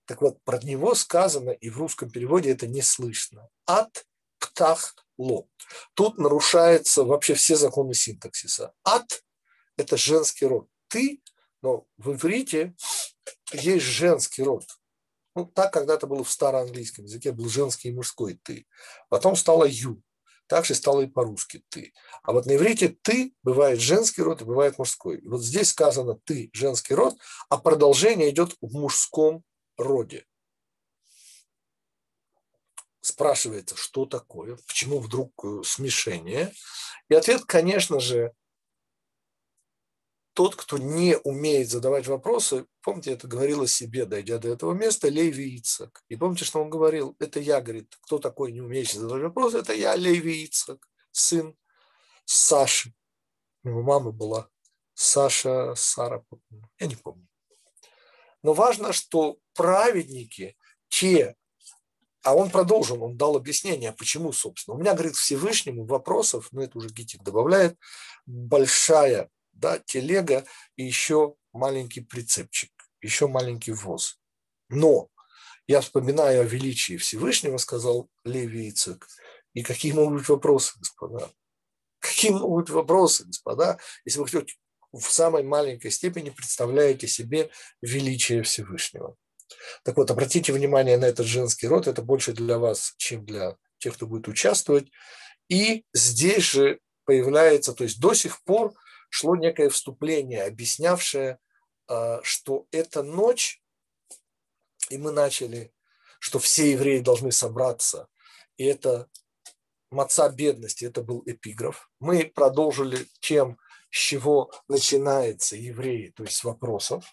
Так вот, про него сказано, и в русском переводе это не слышно. От птах ло. Тут нарушаются вообще все законы синтаксиса. От – это женский род. Ты но в иврите есть женский род. Ну, так когда-то было в староанглийском языке, был женский и мужской «ты». Потом стало «ю». Так же стало и по-русски «ты». А вот на иврите «ты» бывает женский род и бывает мужской. И вот здесь сказано «ты» – женский род, а продолжение идет в мужском роде. Спрашивается, что такое, почему вдруг э, смешение. И ответ, конечно же, тот, кто не умеет задавать вопросы, помните, это говорил о себе, дойдя до этого места, Леви Ицак. И помните, что он говорил? Это я, говорит, кто такой не умеющий задавать вопросы? Это я, Леви Ицак, сын Саши. У него мама была Саша, Сара, я не помню. Но важно, что праведники, те, а он продолжил, он дал объяснение, почему, собственно. У меня, говорит, Всевышнему вопросов, ну это уже Гитик добавляет, большая да, телега и еще маленький прицепчик, еще маленький воз. Но я вспоминаю о величии Всевышнего, сказал Леви Ицек, и какие могут быть вопросы, господа? какие-нибудь вопросы, господа, если вы хоть в самой маленькой степени представляете себе величие Всевышнего. Так вот, обратите внимание на этот женский род, это больше для вас, чем для тех, кто будет участвовать. И здесь же появляется, то есть до сих пор шло некое вступление, объяснявшее, а, что эта ночь, и мы начали, что все евреи должны собраться, и это маца бедности, это был эпиграф. Мы продолжили тем, с чего начинается евреи, то есть с вопросов.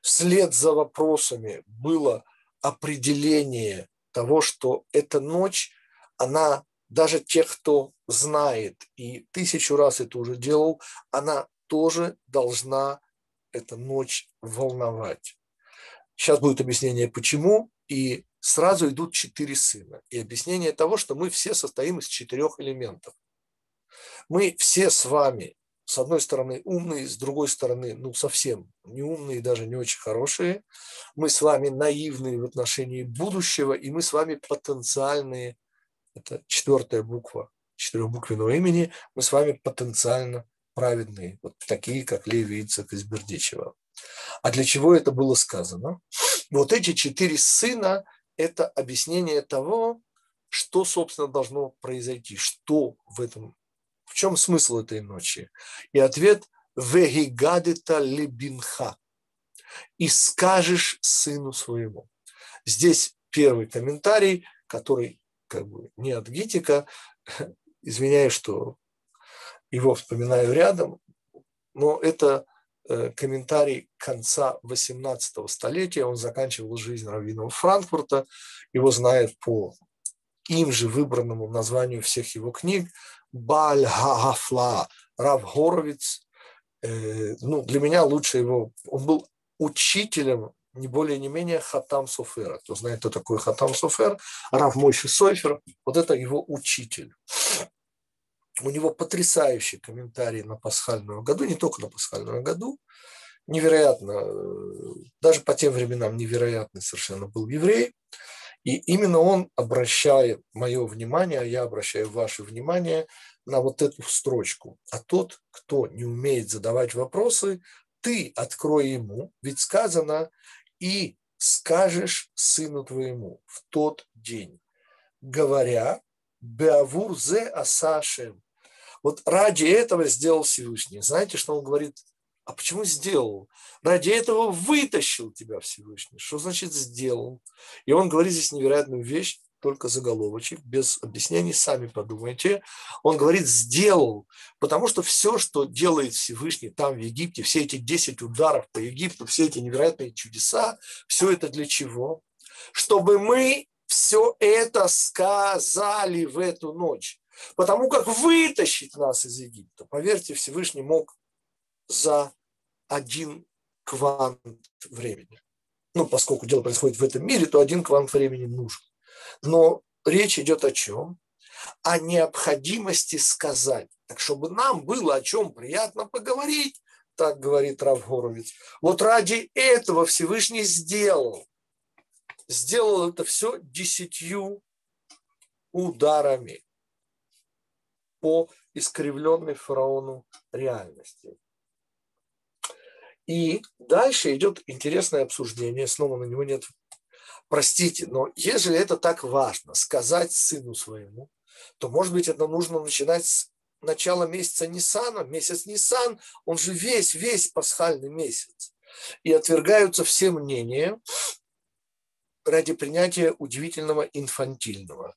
Вслед за вопросами было определение того, что эта ночь, она даже тех, кто знает и тысячу раз это уже делал, она тоже должна эта ночь волновать. Сейчас будет объяснение, почему, и сразу идут четыре сына. И объяснение того, что мы все состоим из четырех элементов. Мы все с вами, с одной стороны, умные, с другой стороны, ну, совсем не умные, даже не очень хорошие. Мы с вами наивные в отношении будущего, и мы с вами потенциальные, это четвертая буква четырехбуквенного имени, мы с вами потенциально праведные, вот такие, как Леви Ицек из Бердичева. А для чего это было сказано? Вот эти четыре сына – это объяснение того, что, собственно, должно произойти, что в этом, в чем смысл этой ночи. И ответ – «Вегигадита лебинха» – «И скажешь сыну своему». Здесь первый комментарий, который как бы не от Гитика, извиняюсь, что его вспоминаю рядом, но это э, комментарий конца 18 столетия. Он заканчивал жизнь Равинова Франкфурта. Его знают по им же выбранному названию всех его книг Баль Гагафла, Рав Горовиц. Э, ну, для меня лучше его... Он был учителем не более не менее Хатам Софера. Кто знает, кто такой Хатам Софер, Рав Мойши Сойфер, вот это его учитель. У него потрясающий комментарий на пасхальную году, не только на пасхальную году, невероятно, э, даже по тем временам невероятный совершенно был еврей. И именно он обращает мое внимание, а я обращаю ваше внимание на вот эту строчку. А тот, кто не умеет задавать вопросы, ты открой ему, ведь сказано, и скажешь сыну твоему в тот день, говоря, Беавур зе асашем. Вот ради этого сделал Всевышний. Знаете, что он говорит? А почему сделал? Ради этого вытащил тебя Всевышний. Что значит сделал? И он говорит здесь невероятную вещь только заголовочек, без объяснений, сами подумайте. Он говорит, сделал, потому что все, что делает Всевышний там в Египте, все эти 10 ударов по Египту, все эти невероятные чудеса, все это для чего? Чтобы мы все это сказали в эту ночь. Потому как вытащить нас из Египта, поверьте, Всевышний мог за один квант времени. Ну, поскольку дело происходит в этом мире, то один квант времени нужен. Но речь идет о чем? О необходимости сказать. Так, чтобы нам было о чем приятно поговорить, так говорит Рав Горовец. Вот ради этого Всевышний сделал. Сделал это все десятью ударами по искривленной фараону реальности. И дальше идет интересное обсуждение, снова на него нет простите, но если это так важно, сказать сыну своему, то, может быть, это нужно начинать с начала месяца Нисана. Месяц Нисан, он же весь, весь пасхальный месяц. И отвергаются все мнения ради принятия удивительного инфантильного.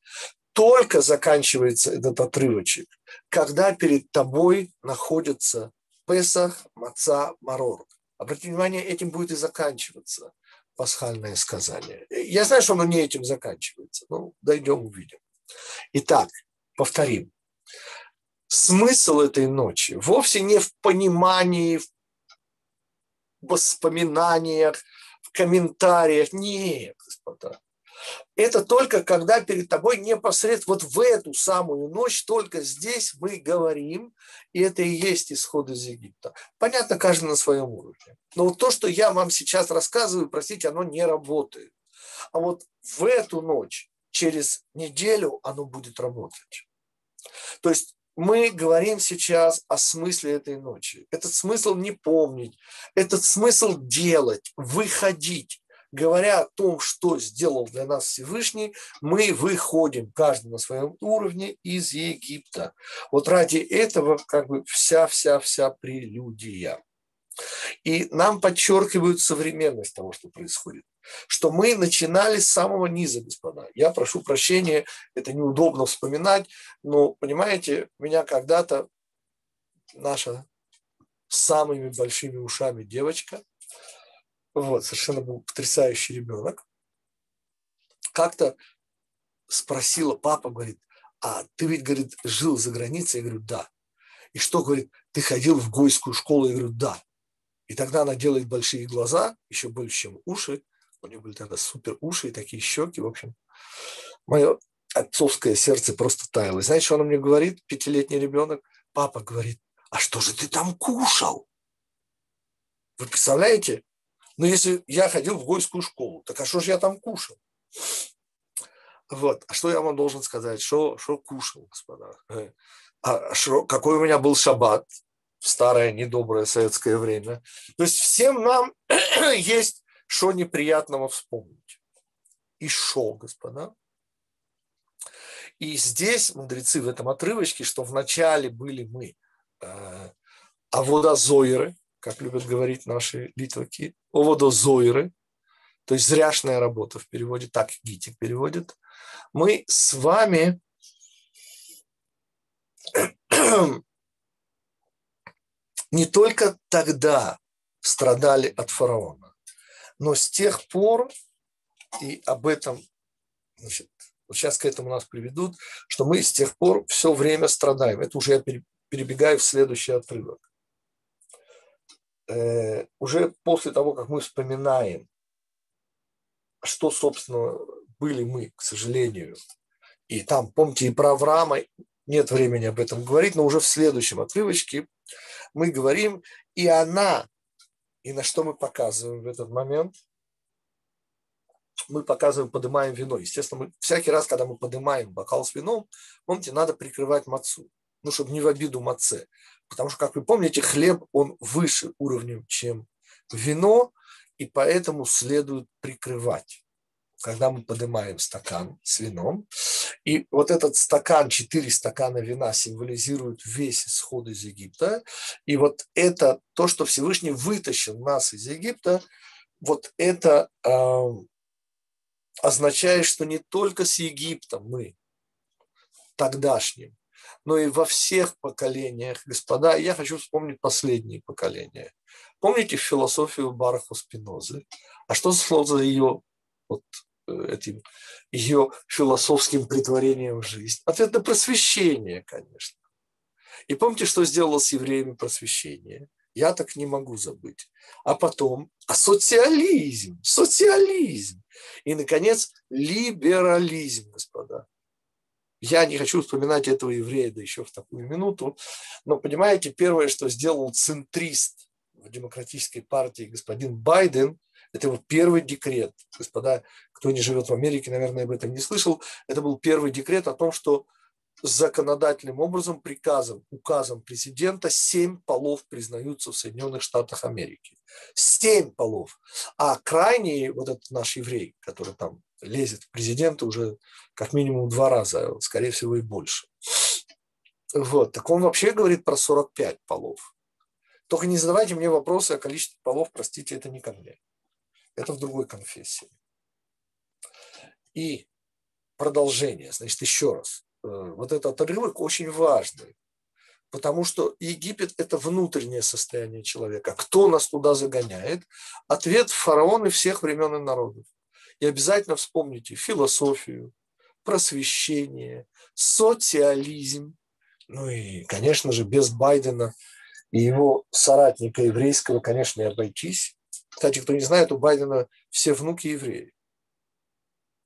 Только заканчивается этот отрывочек, когда перед тобой находится Песах, Маца, Марор. Обратите внимание, этим будет и заканчиваться пасхальное сказание. Я знаю, что оно не этим заканчивается. но дойдем, увидим. Итак, повторим. Смысл этой ночи вовсе не в понимании, в воспоминаниях, в комментариях. Нет, господа. Это только когда перед тобой непосредственно вот в эту самую ночь, только здесь мы говорим, и это и есть исход из Египта. Понятно, каждый на своем уровне. Но вот то, что я вам сейчас рассказываю, простите, оно не работает. А вот в эту ночь, через неделю, оно будет работать. То есть мы говорим сейчас о смысле этой ночи. Этот смысл не помнить, этот смысл делать, выходить. Говоря о том, что сделал для нас Всевышний, мы выходим, каждый на своем уровне, из Египта. Вот ради этого как бы вся-вся-вся прелюдия. И нам подчеркивают современность того, что происходит что мы начинали с самого низа, господа. Я прошу прощения, это неудобно вспоминать, но, понимаете, меня когда-то наша самыми большими ушами девочка, вот, совершенно был потрясающий ребенок, как-то спросила, папа говорит, а ты ведь, говорит, жил за границей? Я говорю, да. И что, говорит, ты ходил в гойскую школу? Я говорю, да. И тогда она делает большие глаза, еще больше, чем уши, у него были тогда супер уши и такие щеки. В общем, мое отцовское сердце просто таяло. И знаете, что он мне говорит, пятилетний ребенок? Папа говорит, а что же ты там кушал? Вы представляете? Ну, если я ходил в гойскую школу, так а что же я там кушал? Вот. А что я вам должен сказать? Что, что кушал, господа? А шо, какой у меня был шаббат в старое недоброе советское время? То есть всем нам есть что неприятного вспомнить? И шо, господа? И здесь мудрецы в этом отрывочке, что вначале были мы э, аводозойры, как любят говорить наши литваки, оводозойры, то есть зряшная работа в переводе, так Гитик переводит. Мы с вами не только тогда страдали от фараона, но с тех пор, и об этом, значит, вот сейчас к этому нас приведут, что мы с тех пор все время страдаем. Это уже я перебегаю в следующий отрывок. Э, уже после того, как мы вспоминаем, что, собственно, были мы, к сожалению, и там, помните, и про Авраама, нет времени об этом говорить, но уже в следующем отрывочке мы говорим, и она и на что мы показываем в этот момент? Мы показываем, поднимаем вино. Естественно, мы, всякий раз, когда мы поднимаем бокал с вином, помните, надо прикрывать мацу. Ну, чтобы не в обиду маце. Потому что, как вы помните, хлеб, он выше уровнем, чем вино, и поэтому следует прикрывать когда мы поднимаем стакан с вином. И вот этот стакан, четыре стакана вина символизируют весь исход из Египта. И вот это то, что Всевышний вытащил нас из Египта, вот это э, означает, что не только с Египтом мы тогдашним, но и во всех поколениях, господа, я хочу вспомнить последние поколения. Помните философию Бараху Спинозы? А что за ее вот, э, этим ее философским притворением в жизнь? Ответ на просвещение, конечно. И помните, что сделало с евреями просвещение? Я так не могу забыть. А потом, а социализм, социализм. И, наконец, либерализм, господа. Я не хочу вспоминать этого еврея, да еще в такую минуту. Но, понимаете, первое, что сделал центрист в демократической партии господин Байден, это его первый декрет. Господа, кто не живет в Америке, наверное, об этом не слышал. Это был первый декрет о том, что законодательным образом, приказом, указом президента семь полов признаются в Соединенных Штатах Америки. Семь полов. А крайний, вот этот наш еврей, который там лезет в президента уже как минимум два раза, скорее всего и больше. Вот. Так он вообще говорит про 45 полов. Только не задавайте мне вопросы о количестве полов, простите, это не ко мне. Это в другой конфессии. И продолжение, значит, еще раз. Э, вот этот отрывок очень важный, потому что Египет – это внутреннее состояние человека. Кто нас туда загоняет? Ответ – фараоны всех времен и народов. И обязательно вспомните философию, просвещение, социализм, ну и, конечно же, без Байдена и его соратника еврейского, конечно, не обойтись. Кстати, кто не знает, у Байдена все внуки евреи.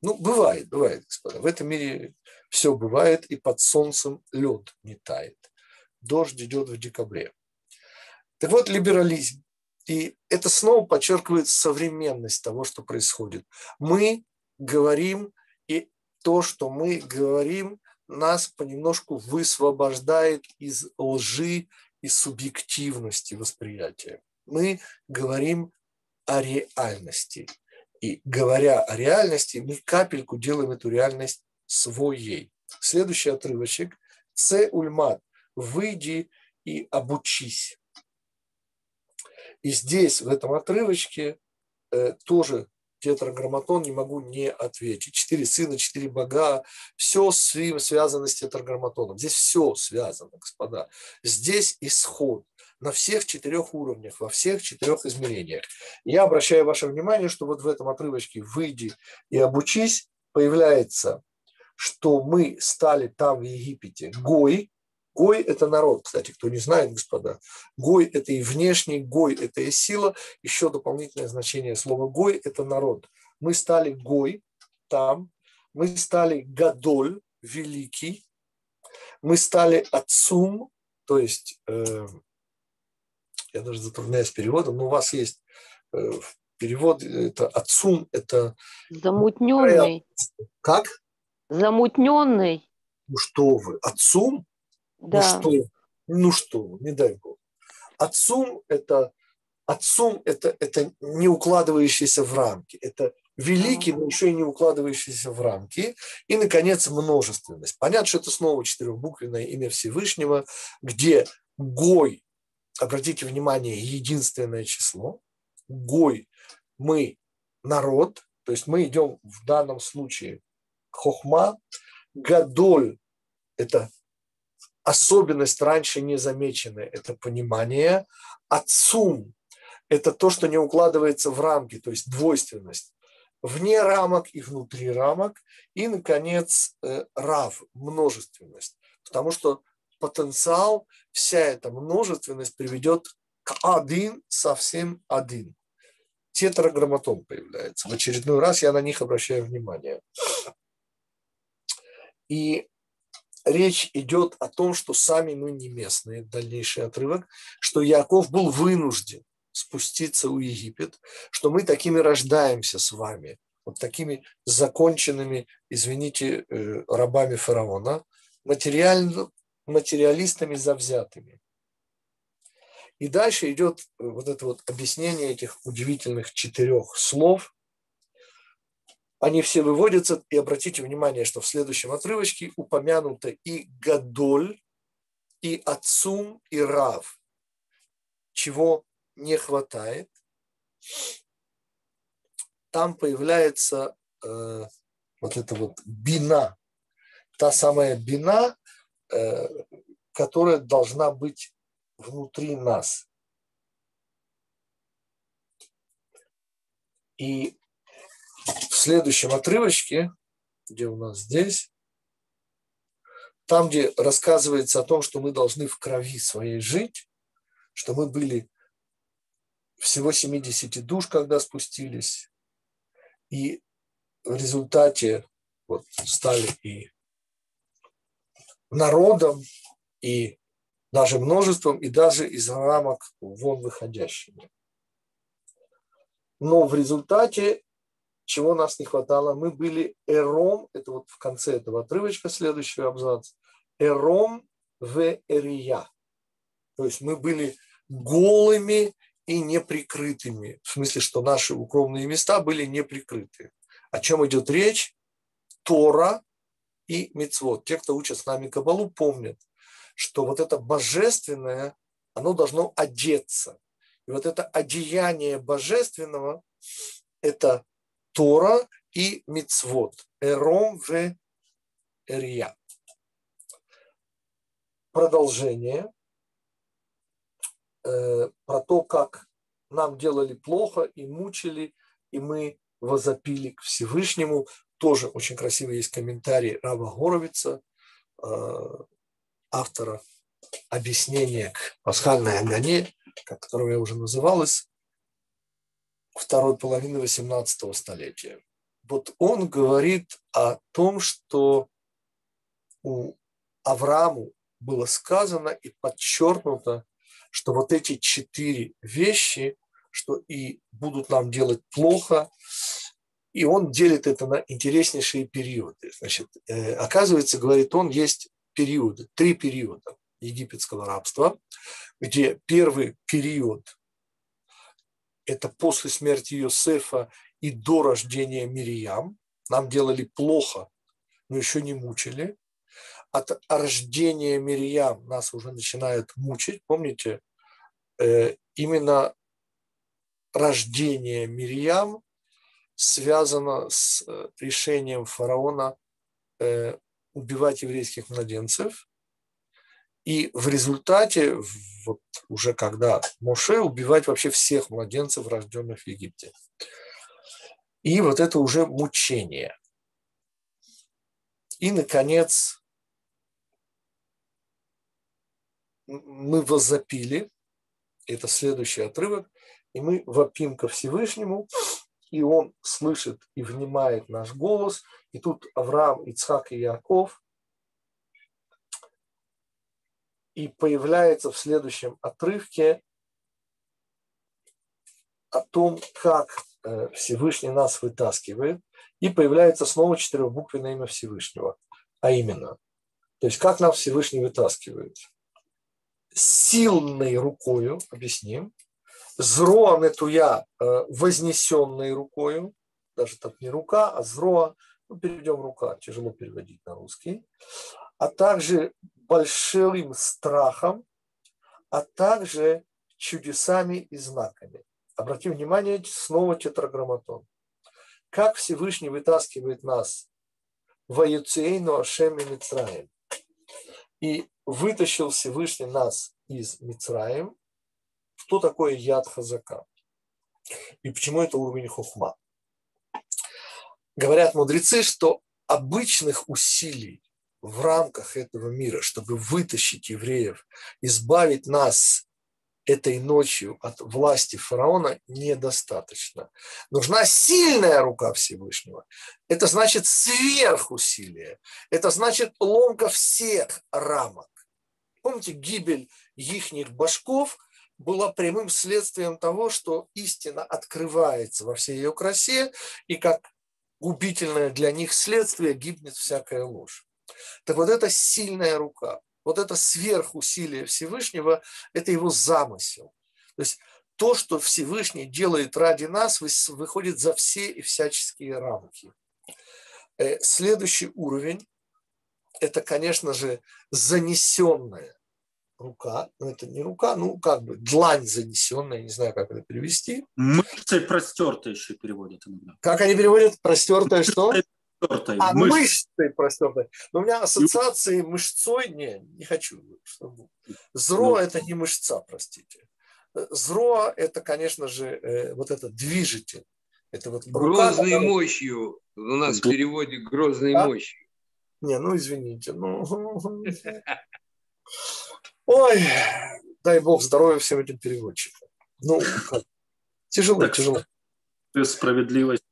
Ну, бывает, бывает, господа. В этом мире все бывает, и под солнцем лед не тает. Дождь идет в декабре. Так вот, либерализм. И это снова подчеркивает современность того, что происходит. Мы говорим, и то, что мы говорим, нас понемножку высвобождает из лжи и субъективности восприятия. Мы говорим о реальности. И говоря о реальности, мы капельку делаем эту реальность своей. Следующий отрывочек. Це ульмат. Выйди и обучись. И здесь, в этом отрывочке, э, тоже тетраграмматон не могу не ответить. Четыре сына, четыре бога, все связано с тетраграмматоном. Здесь все связано, господа. Здесь исход на всех четырех уровнях, во всех четырех измерениях. Я обращаю ваше внимание, что вот в этом отрывочке «Выйди и обучись» появляется, что мы стали там в Египте Гой, Гой – это народ, кстати, кто не знает, господа. Гой – это и внешний, Гой – это и сила. Еще дополнительное значение слова Гой – это народ. Мы стали Гой там, мы стали Гадоль, великий, мы стали Отцум, то есть, э, я даже затрудняюсь переводом, но у вас есть э, перевод, это Отцум, это… Замутненный. Как? Замутненный. Ну что вы, Отцум Да. Ну что, ну что, не дай бог. Отцум это, отцум это, это не укладывающийся в рамки. Это великий, но еще и не укладывающийся в рамки. И, наконец, множественность. Понятно, что это снова четырехбуквенное имя Всевышнего, где Гой, обратите внимание, единственное число. Гой, мы народ, то есть мы идем в данном случае хохма. Гадоль – это особенность раньше не замеченная – это понимание. Отцум – это то, что не укладывается в рамки, то есть двойственность. Вне рамок и внутри рамок. И, наконец, э, рав – множественность. Потому что потенциал, вся эта множественность приведет к один, совсем один. Тетраграмматон появляется. В очередной раз я на них обращаю внимание. И речь идет о том, что сами мы не местные, дальнейший отрывок, что Яков был вынужден спуститься у Египет, что мы такими рождаемся с вами, вот такими законченными, извините, э, рабами фараона, материально, материалистами завзятыми. И дальше идет вот это вот объяснение этих удивительных четырех слов. Они все выводятся, и обратите внимание, что в следующем отрывочке упомянуто и Гадоль, и Отцум, и Рав. Чего не хватает. Там появляется э, вот эта вот бина, та самая бина, э, которая должна быть внутри нас. И следующем отрывочке, где у нас здесь, там, где рассказывается о том, что мы должны в крови своей жить, что мы были всего 70 душ, когда спустились, и в результате вот, стали и народом, и даже множеством, и даже из рамок вон выходящими. Но в результате, чего нас не хватало, мы были эром, это вот в конце этого отрывочка, следующий абзац, эром в эрия. То есть мы были голыми и неприкрытыми. В смысле, что наши укромные места были неприкрыты. О чем идет речь? Тора и Мицвод. Те, кто учат с нами Кабалу, помнят, что вот это божественное, оно должно одеться. И вот это одеяние божественного – это Тора и Мицвод. Эром в Эрия. Продолжение э, про то, как нам делали плохо и мучили, и мы возопили к Всевышнему. Тоже очень красивый есть комментарий Рава Горовица, э, автора объяснения к пасхальной Агане, которого я уже называлась, второй половины 18 столетия. Вот он говорит о том, что у Аврааму было сказано и подчеркнуто, что вот эти четыре вещи, что и будут нам делать плохо, И он делит это на интереснейшие периоды. Значит, э, оказывается, говорит он, есть периоды, три периода египетского рабства, где первый период – это после смерти Иосифа и до рождения Мирьям. Нам делали плохо, но еще не мучили. От рождения Мирьям нас уже начинают мучить. Помните, э, именно рождение Мирьям связано с э, решением фараона э, убивать еврейских младенцев. И в результате, вот уже когда Моше, убивать вообще всех младенцев, рожденных в Египте. И вот это уже мучение. И, наконец, мы возопили, это следующий отрывок, и мы вопим ко Всевышнему, и он слышит и внимает наш голос. И тут Авраам, Ицхак и Яков. И появляется в следующем отрывке о том, как э, Всевышний нас вытаскивает. И появляется снова четырехбуквенное имя Всевышнего. А именно, то есть как нас Всевышний вытаскивает? Сильной рукою, объясним, Зроа метуя э, вознесенной рукою, даже так не рука, а зроа, ну, перейдем рука, тяжело переводить на русский, а также большим страхом, а также чудесами и знаками. Обратим внимание, снова тетраграмматон. Как Всевышний вытаскивает нас в Аюцейну Ашем и Мицраем. И вытащил Всевышний нас из Мицраем, что такое яд хазака и почему это уровень хухма. Говорят мудрецы, что обычных усилий в рамках этого мира, чтобы вытащить евреев, избавить нас этой ночью от власти фараона недостаточно. Нужна сильная рука Всевышнего. Это значит сверхусилие. Это значит ломка всех рамок. Помните гибель ихних башков – была прямым следствием того, что истина открывается во всей ее красе, и как губительное для них следствие гибнет всякая ложь. Так вот эта сильная рука, вот это сверхусилие Всевышнего, это его замысел. То есть то, что Всевышний делает ради нас, выходит за все и всяческие рамки. Э, следующий уровень – это, конечно же, занесенное рука, это не рука, ну как бы длань занесенная, не знаю, как это перевести. Мышцей простертая еще переводят иногда. Как они переводят? Простертая что? Простертой. А, мышцей простертой. Но у меня ассоциации мышцой, не, не хочу. Чтобы... Зро ну. это не мышца, простите. Зро это, конечно же, э, вот это движитель. Это вот грозной рука, мощью. У нас в переводе грозной а? мощью. Не, ну извините. Ну... Ой, дай бог здоровья всем этим переводчикам. Ну, как? тяжело, так, тяжело. Справедливость.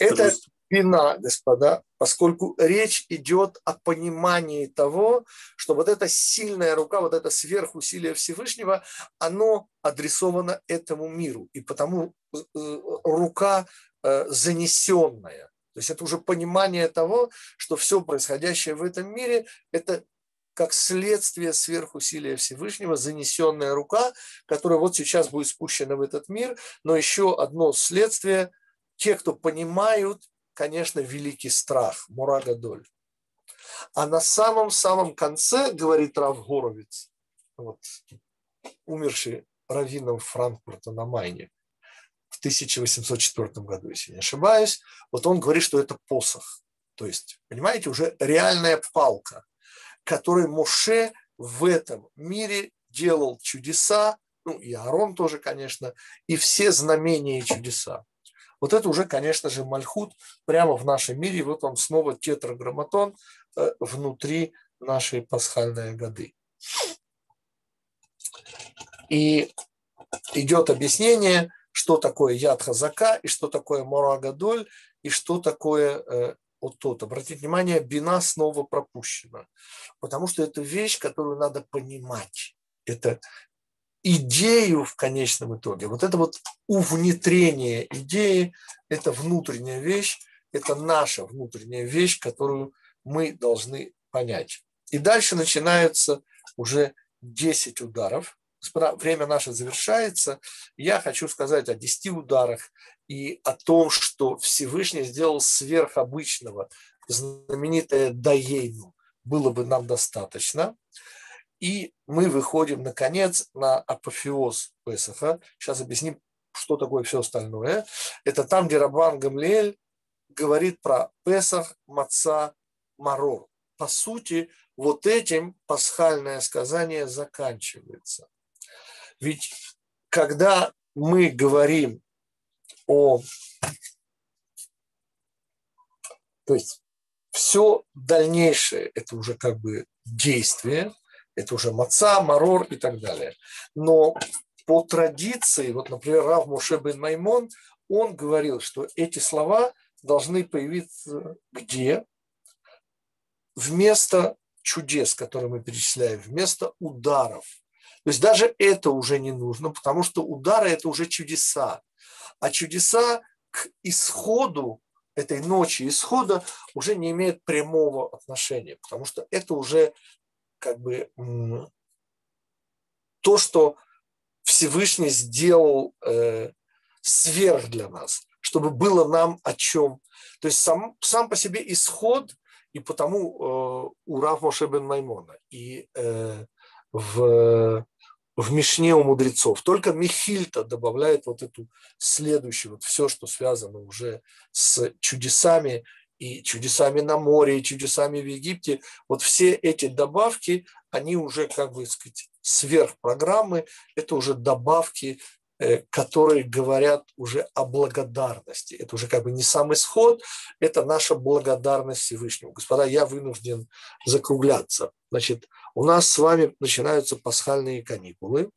Это вина, господа, поскольку речь идет о понимании того, что вот эта сильная рука, вот это сверхусилие Всевышнего, оно адресовано этому миру. И потому э, рука э, занесенная. То есть это уже понимание того, что все происходящее в этом мире – это как следствие сверхусилия Всевышнего, занесенная рука, которая вот сейчас будет спущена в этот мир, но еще одно следствие, те, кто понимают, конечно, великий страх, Мурагадоль. А на самом-самом конце, говорит Рав Горовец, вот, умерший раввином Франкфурта на Майне в 1804 году, если не ошибаюсь, вот он говорит, что это посох. То есть, понимаете, уже реальная палка – который Моше в этом мире делал чудеса, ну и Аарон тоже, конечно, и все знамения и чудеса. Вот это уже, конечно же, Мальхут прямо в нашем мире. Вот он снова тетраграмматон э, внутри нашей пасхальной годы. И идет объяснение, что такое яд хазака, и что такое морагадоль, и что такое э, вот тот. Обратите внимание, бина снова пропущена. Потому что это вещь, которую надо понимать. Это идею в конечном итоге, вот это вот увнетрение идеи, это внутренняя вещь, это наша внутренняя вещь, которую мы должны понять. И дальше начинаются уже 10 ударов. Время наше завершается. Я хочу сказать о 10 ударах и о том, что Всевышний сделал сверхобычного, знаменитое Даейну, было бы нам достаточно. И мы выходим, наконец, на апофеоз Песаха. Сейчас объясним, что такое все остальное. Это там, где Рабан Гамлиэль говорит про Песах, Маца, Марор. По сути, вот этим пасхальное сказание заканчивается. Ведь когда мы говорим о... То есть все дальнейшее – это уже как бы действие, это уже маца, марор и так далее. Но по традиции, вот, например, Рав Моше бен Маймон, он говорил, что эти слова должны появиться где? Вместо чудес, которые мы перечисляем, вместо ударов. То есть даже это уже не нужно, потому что удары – это уже чудеса. А чудеса к исходу этой ночи, исхода уже не имеют прямого отношения, потому что это уже как бы то, что Всевышний сделал э, сверх для нас, чтобы было нам о чем. То есть сам, сам по себе исход, и потому э, у Рав Моше бен Маймона, и э, в, в Мишне у мудрецов. Только Михильта добавляет вот эту следующую, вот все, что связано уже с чудесами и чудесами на море, и чудесами в Египте, вот все эти добавки, они уже, как бы сказать, сверх программы, это уже добавки, э, которые говорят уже о благодарности. Это уже как бы не сам исход, это наша благодарность Всевышнему. Господа, я вынужден закругляться. Значит, у нас с вами начинаются пасхальные каникулы.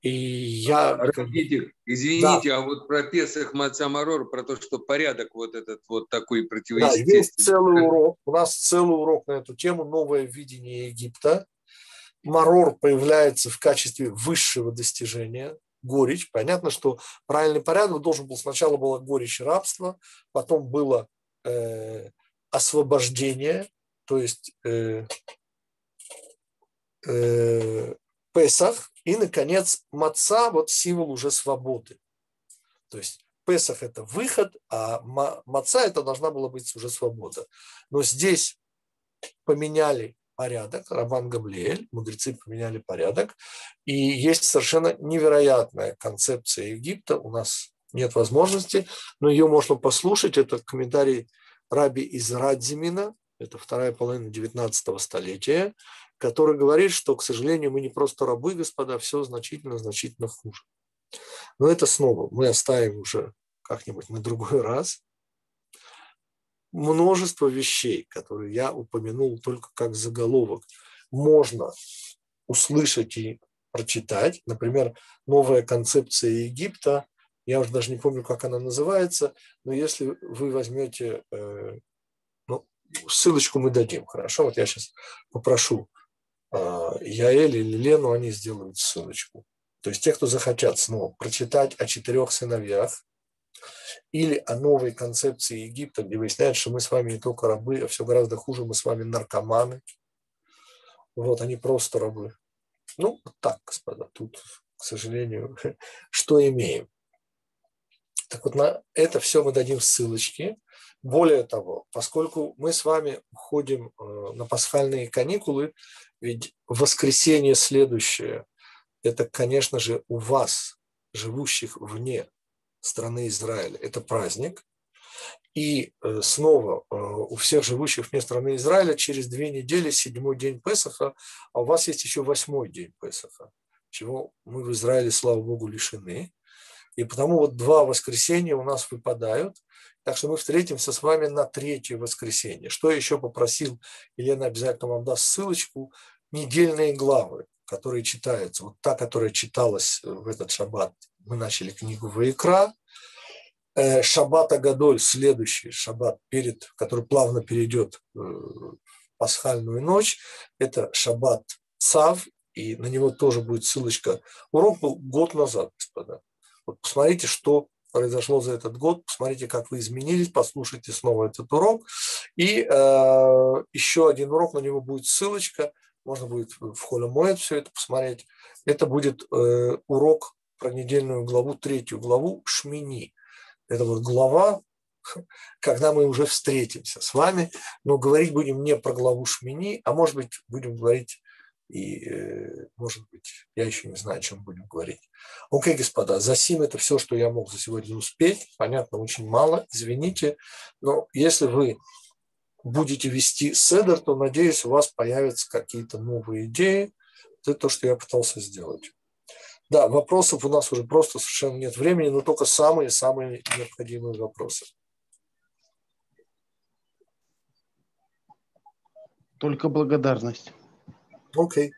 И я... Родитель, извините, да. а вот про Песах Мацамарор, про то, что порядок вот этот вот такой противоестественный. Да, есть целый урок. У нас целый урок на эту тему «Новое видение Египта». Марор появляется в качестве высшего достижения, горечь. Понятно, что правильный порядок должен был сначала было горечь рабства, потом было э, освобождение, то есть э, э, Песах, и, наконец, маца, вот символ уже свободы. То есть Песах – это выход, а маца – это должна была быть уже свобода. Но здесь поменяли порядок, Рабан Гамлиэль, мудрецы поменяли порядок, и есть совершенно невероятная концепция Египта, у нас нет возможности, но ее можно послушать, это комментарий Раби из Радзимина, это вторая половина 19 столетия, который говорит, что, к сожалению, мы не просто рабы, господа, все значительно-значительно хуже. Но это снова мы оставим уже как-нибудь на другой раз. Множество вещей, которые я упомянул только как заголовок, можно услышать и прочитать. Например, новая концепция Египта, я уже даже не помню, как она называется, но если вы возьмете, э, ссылочку мы дадим, хорошо? Вот я сейчас попрошу а, Яэль или Лену, они сделают ссылочку. То есть те, кто захотят снова прочитать о четырех сыновьях или о новой концепции Египта, где выясняется, что мы с вами не только рабы, а все гораздо хуже, мы с вами наркоманы. Вот, они просто рабы. Ну, так, господа, тут, к сожалению, что имеем. Так вот, на это все мы дадим ссылочки. Более того, поскольку мы с вами уходим э, на пасхальные каникулы, ведь воскресенье следующее – это, конечно же, у вас, живущих вне страны Израиля, это праздник. И э, снова э, у всех живущих вне страны Израиля через две недели седьмой день Песаха, а у вас есть еще восьмой день Песаха, чего мы в Израиле, слава Богу, лишены. И потому вот два воскресенья у нас выпадают. Так что мы встретимся с вами на третье воскресенье. Что еще попросил, Елена обязательно вам даст ссылочку, недельные главы, которые читаются. Вот та, которая читалась в этот шаббат. Мы начали книгу Ваикра. Э, шаббат Агадоль, следующий шаббат, перед, который плавно перейдет э, в пасхальную ночь, это шаббат Цав, и на него тоже будет ссылочка. Урок был год назад, господа. Вот посмотрите, что произошло за этот год, посмотрите, как вы изменились, послушайте снова этот урок. И э, еще один урок, на него будет ссылочка, можно будет в холе Моэд все это посмотреть. Это будет э, урок про недельную главу, третью главу Шмини. Это вот глава, когда мы уже встретимся с вами, но говорить будем не про главу Шмини, а может быть будем говорить и, э, может быть, я еще не знаю, о чем будем говорить. Окей, господа, за сим это все, что я мог за сегодня успеть. Понятно, очень мало, извините. Но если вы будете вести седер, то, надеюсь, у вас появятся какие-то новые идеи. Это то, что я пытался сделать. Да, вопросов у нас уже просто совершенно нет времени, но только самые-самые необходимые вопросы. Только благодарность. Окей. Okay.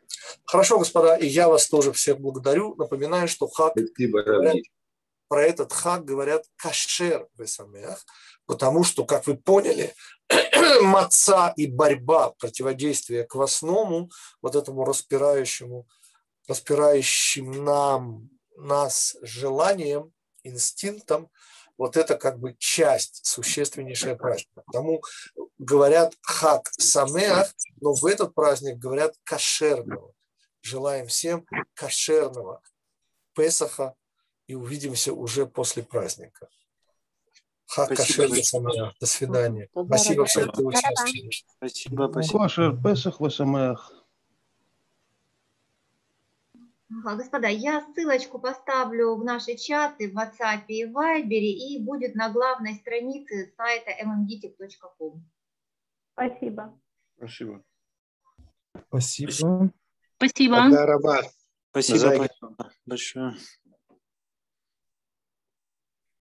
Хорошо, господа, и я вас тоже всех благодарю. Напоминаю, что хак, говорят, про этот хак говорят кашер весамех, потому что, как вы поняли, маца и борьба, противодействие квасному, вот этому распирающему, распирающим нам, нас желанием, инстинктом, вот это как бы часть, существеннейшая праздника. Потому говорят хак самеах, но в этот праздник говорят кошерного. Желаем всем кошерного Песаха и увидимся уже после праздника. Хак кошерный самеах. До свидания. Спасибо всем, кто участвовал. Спасибо, спасибо. Кошер Песах Господа, я ссылочку поставлю в наши чаты в WhatsApp и Viber и будет на главной странице сайта mmditic.com. Спасибо. Спасибо. Спасибо. Спасибо. Спасибо большое.